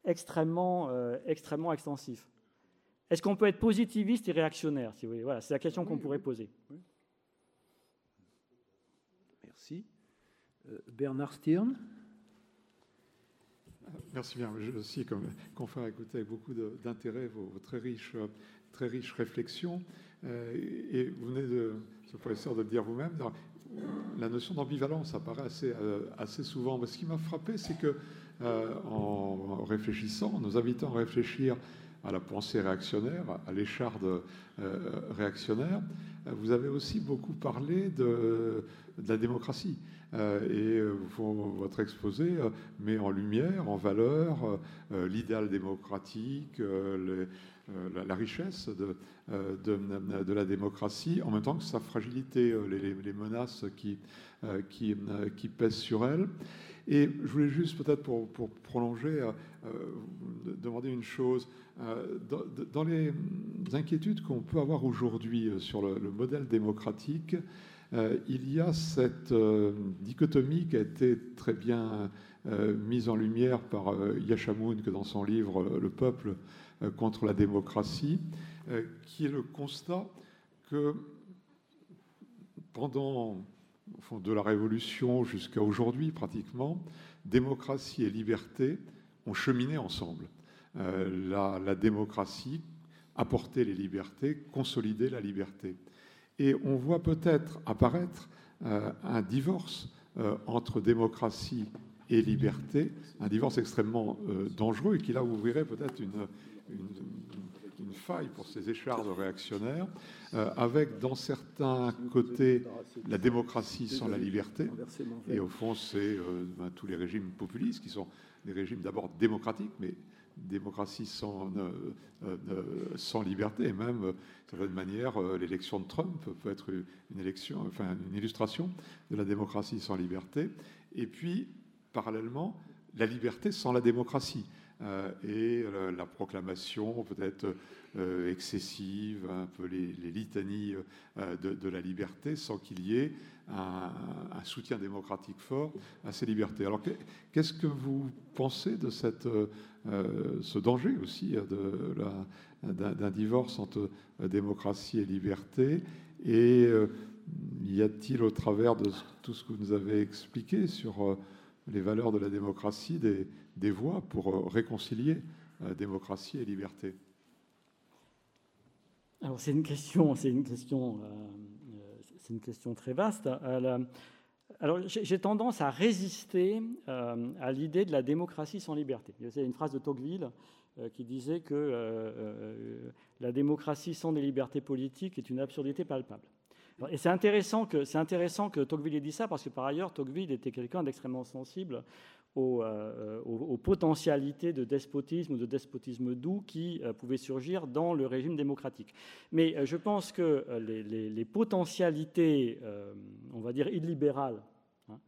extrêmement, euh, extrêmement extensif. Est-ce qu'on peut être positiviste et réactionnaire, si vous voulez? Voilà, c'est la question qu'on pourrait poser.
Merci. Euh, Bernard Stirn
Merci bien. Je aussi, comme confère, écouter avec beaucoup d'intérêt vos, vos, très riches, très riches réflexions. Euh, et vous venez de, ce professeur, de le dire vous-même, la notion d'ambivalence apparaît assez, euh, assez souvent. Mais ce qui m'a frappé, c'est que euh, en réfléchissant, en nous invitant à réfléchir à la pensée réactionnaire, à l'écharde réactionnaire, vous avez aussi beaucoup parlé de, la démocratie. et votre exposé met en lumière, en valeur, l'idéal démocratique, euh, la, richesse euh, de, la démocratie, en même temps que sa fragilité, euh, les, menaces qui, pèsent sur elle. Et je voulais juste peut-être pour, prolonger, demander une chose. Dans, les inquiétudes qu'on peut avoir aujourd'hui sur le, modèle démocratique, il y a cette dichotomie qui a été très bien mise en lumière par Yashamoun, que dans son livre Le peuple euh, contre la démocratie, euh, qui est le constat que pendant de la Révolution jusqu'à aujourd'hui pratiquement, démocratie et liberté ont cheminé ensemble. Euh, la, démocratie apportait les libertés, consolidait la liberté. Et on voit peut-être apparaître un divorce entre démocratie et liberté, un divorce extrêmement dangereux et qui là ouvrirait peut-être une, faille pour ces échardes réactionnaires, euh, avec dans certains côtés la démocratie sans la liberté, et au fond c'est euh, ben, tous les régimes populistes qui sont des régimes d'abord démocratiques, mais démocratie sans, euh, liberté, et même, de certaine manière, l'élection de Trump peut être une, élection, enfin, une illustration de la démocratie sans liberté, et puis, parallèlement, la liberté sans la démocratie. Et la proclamation peut-être euh, excessive, un peu les, litanies de, la liberté, sans qu'il y ait un, soutien démocratique fort à ces libertés. Alors qu'est-ce que vous pensez de cette, ce danger aussi d'un divorce entre démocratie et liberté? Et y a-t-il au travers de tout ce que vous nous avez expliqué sur les valeurs de la démocratie des, des voies pour euh, réconcilier euh, démocratie et liberté?
Alors c'est une question, c'est une question, euh, c'est une question très vaste. alors j'ai tendance à résister à l'idée de la démocratie sans liberté. Il y a une phrase de Tocqueville qui disait que la démocratie sans des libertés politiques est une absurdité palpable. Et c'est intéressant que c'est intéressant que Tocqueville ait dit ça parce que par ailleurs Tocqueville était quelqu'un d'extrêmement sensible euh, aux, potentialités de despotisme ou de despotisme doux qui euh, pouvaient surgir dans le régime démocratique. Mais euh, je pense que les, potentialités, on va dire, illibérales, hein,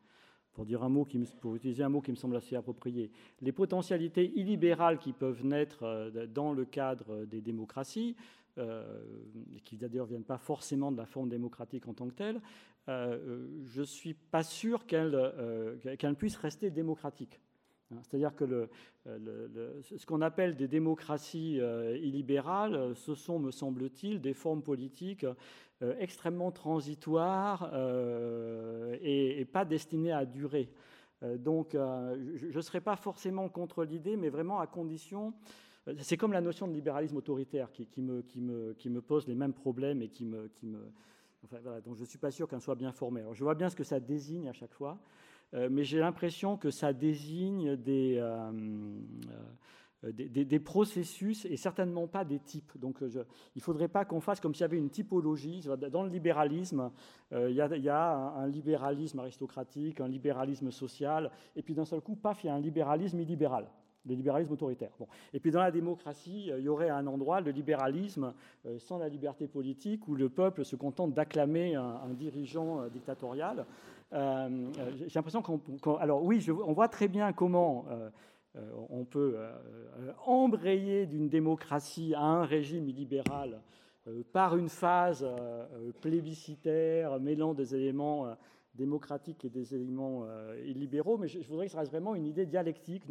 pour, dire un mot qui pour utiliser un mot qui me semble assez approprié, les potentialités illibérales qui peuvent naître dans le cadre des démocraties, qui d'ailleurs ne viennent pas forcément de la forme démocratique en tant que telle, euh, je ne suis pas sûr qu'elle euh, qu'elle puisse rester démocratique. Hein, c'est-à-dire que ce qu'on appelle des démocraties euh, illibérales, ce sont, me semble-t-il, des formes politiques extrêmement transitoires et, pas destinées à durer. donc, je ne serais pas forcément contre l'idée, mais vraiment à condition c'est comme la notion de libéralisme autoritaire qui, me, pose les mêmes problèmes et qui me, donc je ne suis pas sûr qu'un soit bien formé. Alors, je vois bien ce que ça désigne à chaque fois, mais j'ai l'impression que ça désigne des, euh, des, processus et certainement pas des types. Donc euh, il ne faudrait pas qu'on fasse comme s'il y avait une typologie. Dans le libéralisme, euh, il y, a, un, libéralisme aristocratique, un libéralisme social, et puis d'un seul coup, paf, il y a un libéralisme illibéral le libéralisme autoritaire. Bon. Et puis dans la démocratie, il y aurait un endroit, le libéralisme, sans la liberté politique, où le peuple se contente d'acclamer un, dirigeant dictatorial. J'ai l'impression qu'on... alors oui, on voit très bien comment euh, on peut euh, euh, embrayer d'une démocratie à un régime illibéral par une phase plébiscitaire mêlant des éléments démocratiques et des éléments illibéraux, mais je, voudrais que ça reste vraiment une idée dialectique,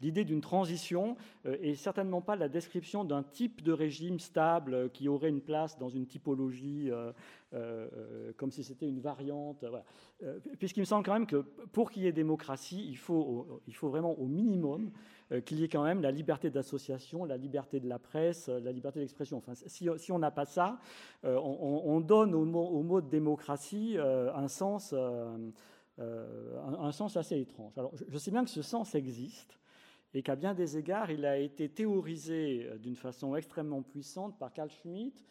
l'idée d'une transition, et certainement pas la description d'un type de régime stable qui aurait une place dans une typologie euh, euh, comme si c'était une variante. Euh, puisqu'il me semble quand même que pour qu'il y ait démocratie, il faut, il faut vraiment au minimum qu'il y ait quand même la liberté d'association, la liberté de la presse, la liberté d'expression. Enfin, si, si on n'a pas ça, on, donne au mot, au mot, de démocratie un sens, un, sens assez étrange. Alors, je sais bien que ce sens existe et qu'à bien des égards, il a été théorisé d'une façon extrêmement puissante par Carl Schmitt euh,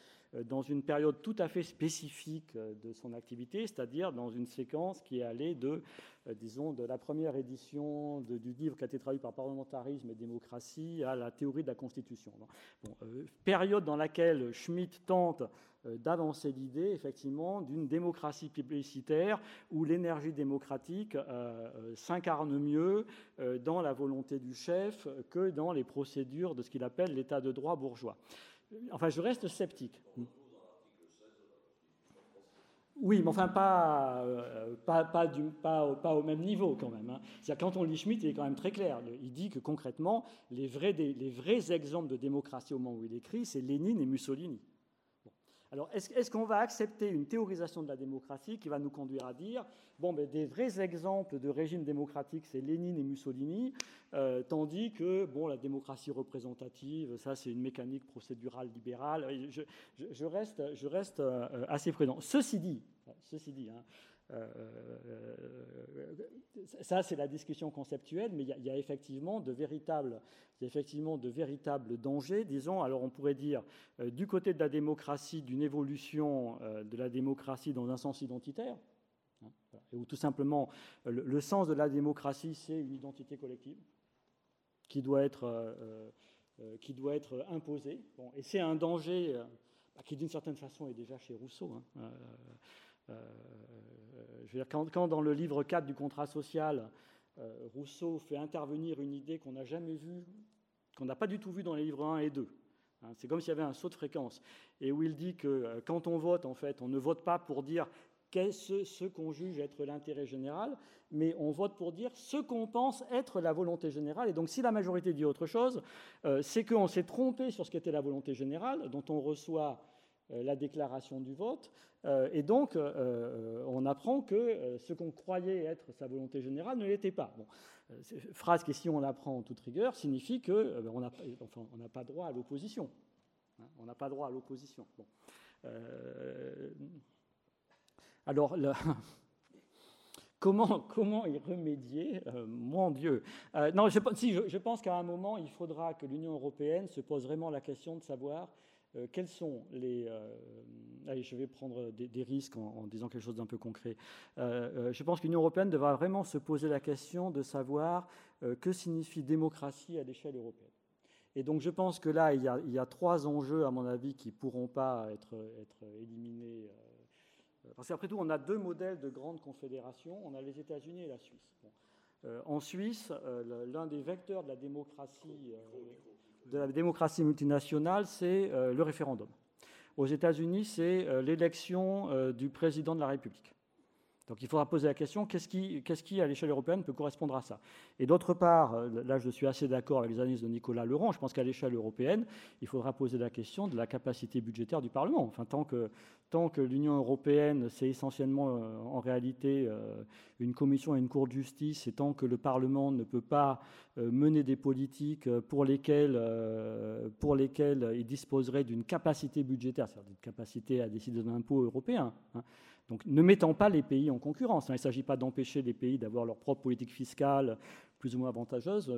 dans une période tout à fait spécifique euh, de son activité, c'est-à-dire dans une séquence qui est allée de, euh, disons, de la première édition du livre qui a été traduit par Parlementarisme et démocratie à la théorie de la Constitution. période dans laquelle Schmitt tente d'avancer l'idée, effectivement, d'une démocratie publicitaire où l'énergie démocratique s'incarne mieux dans la volonté du chef que dans les procédures de ce qu'il appelle l'état de droit bourgeois. Enfin, je reste sceptique. Oui, mais enfin, pas, euh, pas, pas, du, au même niveau quand même. Hein. Quand on lit Schmitt, il est quand même très clair. Il dit que concrètement, les vrais, les vrais exemples de démocratie au moment où il écrit, c'est Lénine et Mussolini. Alors, est-ce qu'on va accepter une théorisation de la démocratie qui va nous conduire à dire, bon, ben, des vrais exemples de régime démocratique, c'est Lénine et Mussolini, euh, tandis que, bon, la démocratie représentative, ça, c'est une mécanique procédurale libérale. Je, reste, je reste euh, assez prudent. Ceci dit, ceci dit, hein, euh, ça, c'est la discussion conceptuelle, mais il y, a, effectivement de véritables, dangers. Disons, alors on pourrait dire euh, du côté de la démocratie, d'une évolution euh, de la démocratie dans un sens identitaire, hein, où tout simplement le, sens de la démocratie, c'est une identité collective qui doit être, imposée. Et c'est un danger qui, d'une certaine façon, est déjà chez Rousseau. Hein, euh, quand, dans le livre 4 du contrat social, euh, Rousseau fait intervenir une idée qu'on n'a jamais vue, qu'on n'a pas du tout vue dans les livres 1 et 2. Hein, c'est comme s'il y avait un saut de fréquence. Et où il dit que euh, quand on vote, en fait, on ne vote pas pour dire qu'est-ce ce qu'on juge être l'intérêt général, mais on vote pour dire ce qu'on pense être la volonté générale. Et donc, si la majorité dit autre chose, c'est qu'on s'est trompé sur ce qu'était la volonté générale, dont on reçoit euh, la déclaration du vote. Euh, et donc, euh, on apprend que ce qu'on croyait être sa volonté générale ne l'était pas. Bon, phrase qui, si on l'apprend en toute rigueur, signifie qu'on ben, n'a enfin, pas droit à l'opposition. Hein, on n'a pas droit à l'opposition. Alors, [LAUGHS] comment, comment, y remédier Mon Dieu? non, si, je pense qu'à un moment, il faudra que l'Union européenne se pose vraiment la question de savoir euh, quels sont les... Euh, allez, je vais prendre des, risques en, disant quelque chose d'un peu concret. Euh, je pense que l'Union européenne devra vraiment se poser la question de savoir que signifie démocratie à l'échelle européenne. Et donc je pense que là, il y, a, trois enjeux, à mon avis, qui ne pourront pas être, éliminés. Parce qu'après tout, on a deux modèles de grandes confédérations. On a les États-Unis et la Suisse. en Suisse, l'un des vecteurs de la démocratie de la démocratie multinationale, c'est euh, le référendum. Aux États-Unis, c'est euh, l'élection euh, du président de la République. Donc il faudra poser la question, qu'est-ce qui, à l'échelle européenne, peut correspondre à ça? Et d'autre part, euh, là je suis assez d'accord avec les analyses de Nicolas Laurent, je pense qu'à l'échelle européenne, il faudra poser la question de la capacité budgétaire du Parlement. Enfin, tant que, l'Union européenne, c'est essentiellement euh, en réalité euh, une commission et une cour de justice, et tant que le Parlement ne peut pas mener des politiques pour lesquelles, pour lesquelles il disposerait d'une capacité budgétaire, c'est-à-dire d'une capacité à décider d'un impôt européen, hein, donc ne mettant pas les pays en concurrence. Hein. Il ne s'agit pas d'empêcher les pays d'avoir leur propre politique fiscale plus ou moins avantageuse.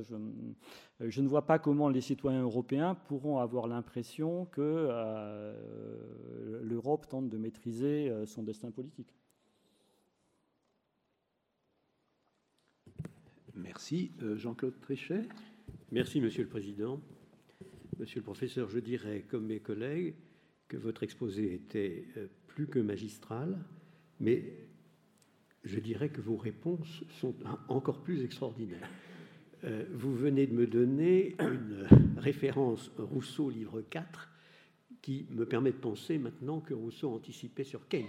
Je, ne vois pas comment les citoyens européens pourront avoir l'impression que euh, l'Europe tente de maîtriser euh, son destin politique.
Merci. Euh, Jean-Claude Trichet.
Merci, Monsieur le Président. Monsieur le Professeur, je dirais, comme mes collègues, que votre exposé était plus que magistral, mais je dirais que vos réponses sont encore plus extraordinaires. Euh, vous venez de me donner une référence Rousseau, livre 4, qui me permet de penser maintenant que Rousseau anticipait sur Keynes,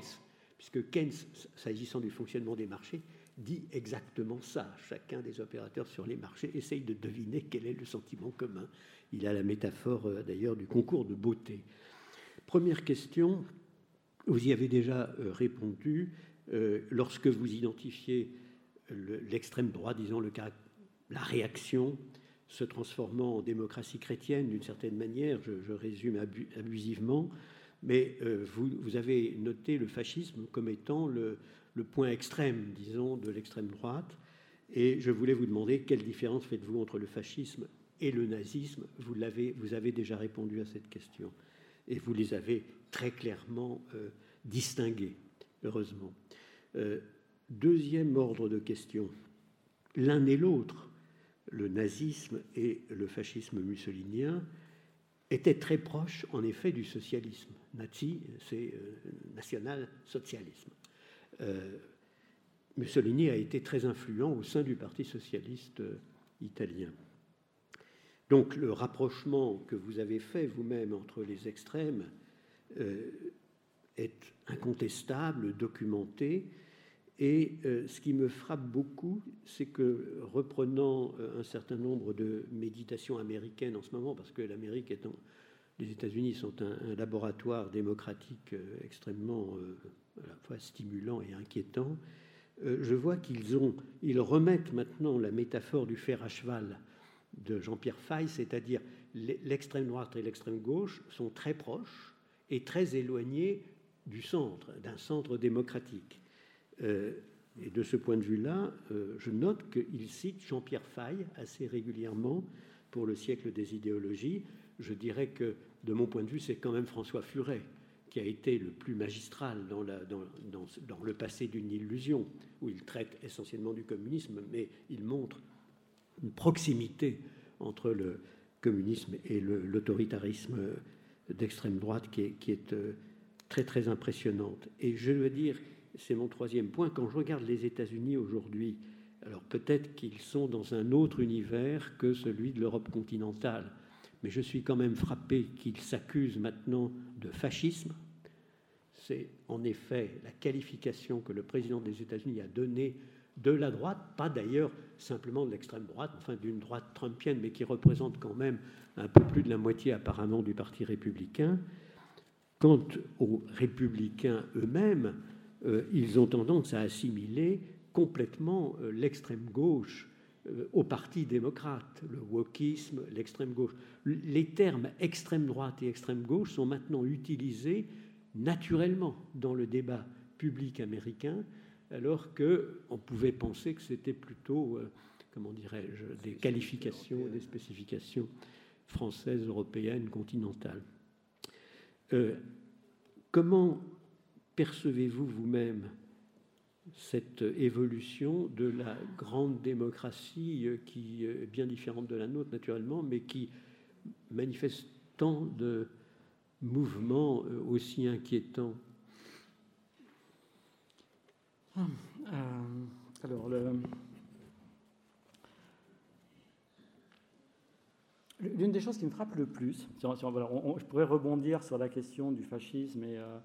puisque Keynes, s'agissant du fonctionnement des marchés, dit exactement ça. Chacun des opérateurs sur les marchés essaye de deviner quel est le sentiment commun. Il a la métaphore euh, d'ailleurs du concours de beauté. Première question, vous y avez déjà euh, répondu euh, lorsque vous identifiez l'extrême droite, disons la réaction se transformant en démocratie chrétienne d'une certaine manière, je, résume abusivement, mais euh, vous, avez noté le fascisme comme étant le, point extrême, disons, de l'extrême droite. Et je voulais vous demander quelle différence faites-vous entre le fascisme et le nazisme? Vous avez déjà répondu à cette question. Et vous les avez très clairement euh, distingués, heureusement. Euh, deuxième ordre de questions. L'un et l'autre, le nazisme et le fascisme mussolinien, étaient très proches, en effet, du socialisme. Nazi, c'est euh, national-socialisme. Mussolini a été très influent au sein du Parti socialiste italien. Donc le rapprochement que vous avez fait vous-même entre les extrêmes euh, est incontestable, documenté. Et euh, ce qui me frappe beaucoup, c'est que reprenant euh, un certain nombre de méditations américaines en ce moment, parce que l'Amérique les États-Unis sont un, laboratoire démocratique extrêmement à la fois stimulant et inquiétant, je vois qu'ils remettent maintenant la métaphore du fer à cheval de Jean-Pierre Fay, c'est-à-dire l'extrême droite et l'extrême gauche sont très proches et très éloignés du centre, d'un centre démocratique. Euh, et de ce point de vue-là, euh, je note qu'il cite Jean-Pierre Fay assez régulièrement pour le siècle des idéologies. Je dirais que, de mon point de vue, c'est quand même François Furet qui a été le plus magistral dans, le passé d'une illusion, où il traite essentiellement du communisme, mais il montre une proximité entre le communisme et l'autoritarisme d'extrême droite qui est, euh, très très impressionnante. Et je veux dire, c'est mon troisième point, quand je regarde les États-Unis aujourd'hui, alors peut-être qu'ils sont dans un autre univers que celui de l'Europe continentale, mais je suis quand même frappé qu'ils s'accusent maintenant de fascisme. C'est en effet la qualification que le président des États-Unis a donnée de la droite, pas d'ailleurs simplement de l'extrême droite, enfin d'une droite trumpienne, mais qui représente quand même un peu plus de la moitié apparemment du Parti républicain. Quant aux républicains eux-mêmes, euh, ils ont tendance à assimiler complètement euh, l'extrême gauche euh, au Parti démocrate, le wokisme, l'extrême gauche. Les termes extrême droite et extrême gauche sont maintenant utilisés naturellement dans le débat public américain alors qu'on pouvait penser que c'était plutôt, euh, comment dirais-je, des qualifications, des spécifications françaises, européennes, continentales. Euh, comment percevez-vous vous-même cette évolution de la grande démocratie euh, qui est bien différente de la nôtre naturellement, mais qui manifeste tant de mouvements aussi inquiétants
euh, alors, L'une des choses qui me frappe le plus, je pourrais rebondir sur la question du fascisme et, euh,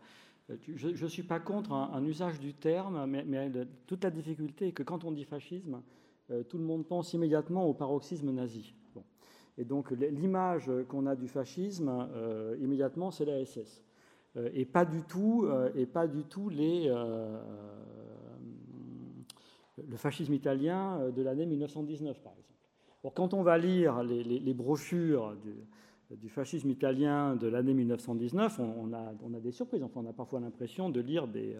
je ne suis pas contre un, usage du terme, mais, toute la difficulté est que quand on dit fascisme, tout le monde pense immédiatement au paroxysme nazi. Et donc l'image qu'on a du fascisme, immédiatement, c'est la SS. et pas du tout, et pas du tout les, le fascisme italien de l'année 1919, par exemple quand on va lire les, brochures du, fascisme italien de l'année 1919, on, a, des surprises. Enfin, on a parfois l'impression de lire des,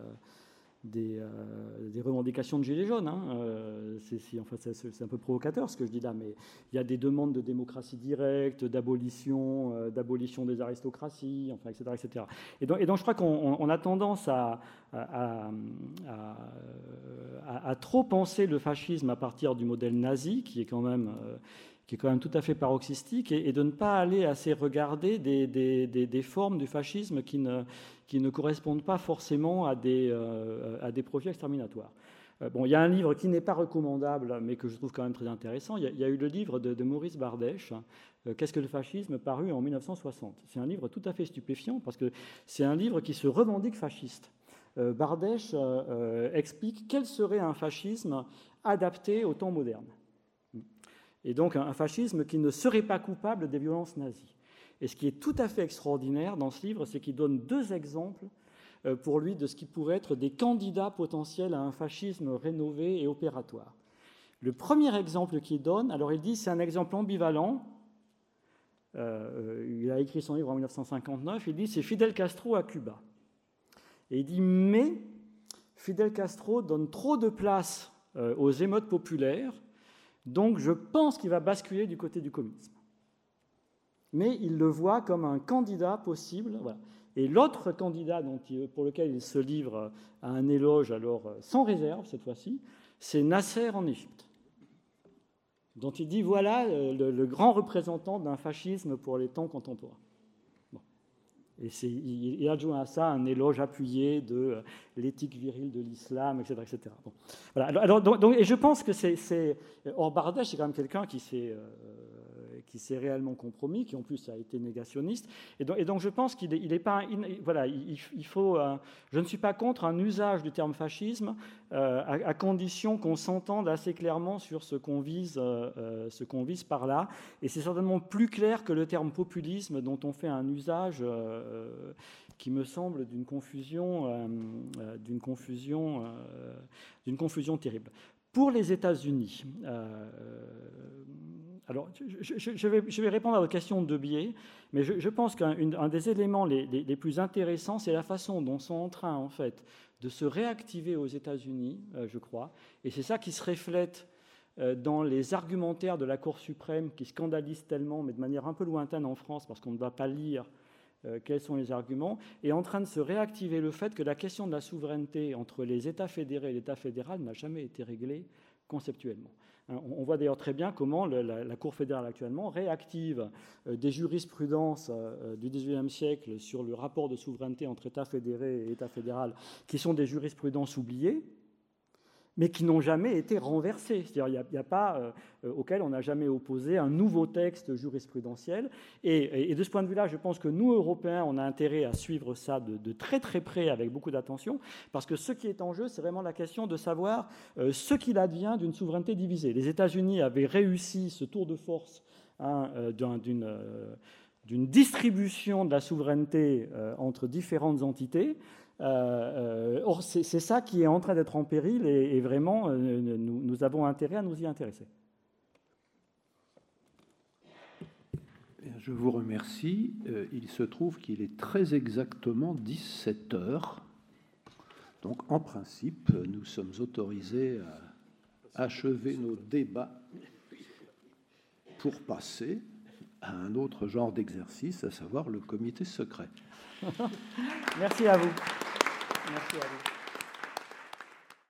euh, euh, des, revendications de gilets jaunes. Hein. Euh, c'est un peu provocateur ce que je dis là, mais il y a des demandes de démocratie directe, d'abolition, euh, d'abolition des aristocraties, enfin, etc., etc. Et donc, je crois qu'on a tendance à, trop penser le fascisme à partir du modèle nazi, qui est quand même qui est quand même tout à fait paroxystique, et, de ne pas aller assez regarder des, des, des, formes du fascisme qui ne, qui ne correspondent pas forcément à des, euh, à des projets exterminatoires. Euh, bon, il y a un livre qui n'est pas recommandable, mais que je trouve quand même très intéressant. Il y a, eu le livre de, Maurice Bardèche, euh, Qu'est-ce que le fascisme, paru en 1960. C'est un livre tout à fait stupéfiant parce que c'est un livre qui se revendique fasciste. Bardèche explique quel serait un fascisme adapté au temps moderne et donc un fascisme qui ne serait pas coupable des violences nazies. Et ce qui est tout à fait extraordinaire dans ce livre, c'est qu'il donne deux exemples euh, pour lui de ce qui pourrait être des candidats potentiels à un fascisme rénové et opératoire. Le premier exemple qu'il donne, alors il dit c'est un exemple ambivalent. Euh, il a écrit son livre en 1959. Il dit c'est Fidel Castro à Cuba. Et il dit mais Fidel Castro donne trop de place euh, aux émeutes populaires donc je pense qu'il va basculer du côté du communisme. Mais il le voit comme un candidat possible. Et l'autre candidat pour lequel il se livre à un éloge, alors sans réserve cette fois-ci, c'est Nasser en Égypte, dont il dit voilà euh, le grand représentant d'un fascisme pour les temps contemporains. Et il, adjoint à ça un éloge appuyé de euh, l'éthique virile de l'islam, etc. etc. Voilà. Alors, donc, et je pense que c'est. Or, Bardèche, c'est quand même quelqu'un qui s'est. Euh, qui s'est réellement compromis, qui en plus a été négationniste. Et donc, je pense qu'il n'est pas. voilà, il, faut. Euh, je ne suis pas contre un usage du terme fascisme euh, à, condition qu'on s'entende assez clairement sur ce qu'on vise, euh, ce qu'on vise par là. Et c'est certainement plus clair que le terme populisme dont on fait un usage qui me semble d'une confusion, d'une confusion, d'une confusion terrible. Pour les États-Unis, alors, je, vais, répondre à votre question de biais, mais je, pense qu'un des éléments les, plus intéressants, c'est la façon dont sont en train, en fait, de se réactiver aux États-Unis, euh, je crois, et c'est ça qui se reflète euh, dans les argumentaires de la Cour suprême qui scandalisent tellement, mais de manière un peu lointaine en France, parce qu'on ne va pas lire euh, quels sont les arguments, et en train de se réactiver le fait que la question de la souveraineté entre les États fédérés et l'État fédéral n'a jamais été réglée conceptuellement. On voit d'ailleurs très bien comment la, Cour fédérale actuellement réactive euh, des jurisprudences euh, du XVIIIe siècle sur le rapport de souveraineté entre État fédéré et État fédéral, qui sont des jurisprudences oubliées, mais qui n'ont jamais été renversés. C'est-à-dire il n'y a, pas euh, euh, auquel on n'a jamais opposé un nouveau texte jurisprudentiel. Et, de ce point de vue-là, je pense que nous, Européens, on a intérêt à suivre ça de, très très près, avec beaucoup d'attention, parce que ce qui est en jeu, c'est vraiment la question de savoir euh, ce qu'il advient d'une souveraineté divisée. Les États-Unis avaient réussi ce tour de force hein, d'une distribution de la souveraineté entre différentes entités. Euh, euh, or, c'est ça qui est en train d'être en péril et, vraiment, euh, nous, avons intérêt à nous y intéresser.
Je vous remercie. il se trouve qu'il est très exactement 17 heures. Donc, en principe, nous sommes autorisés à achever nos débats pour passer à un autre genre d'exercice, à savoir le comité secret.
Merci à vous.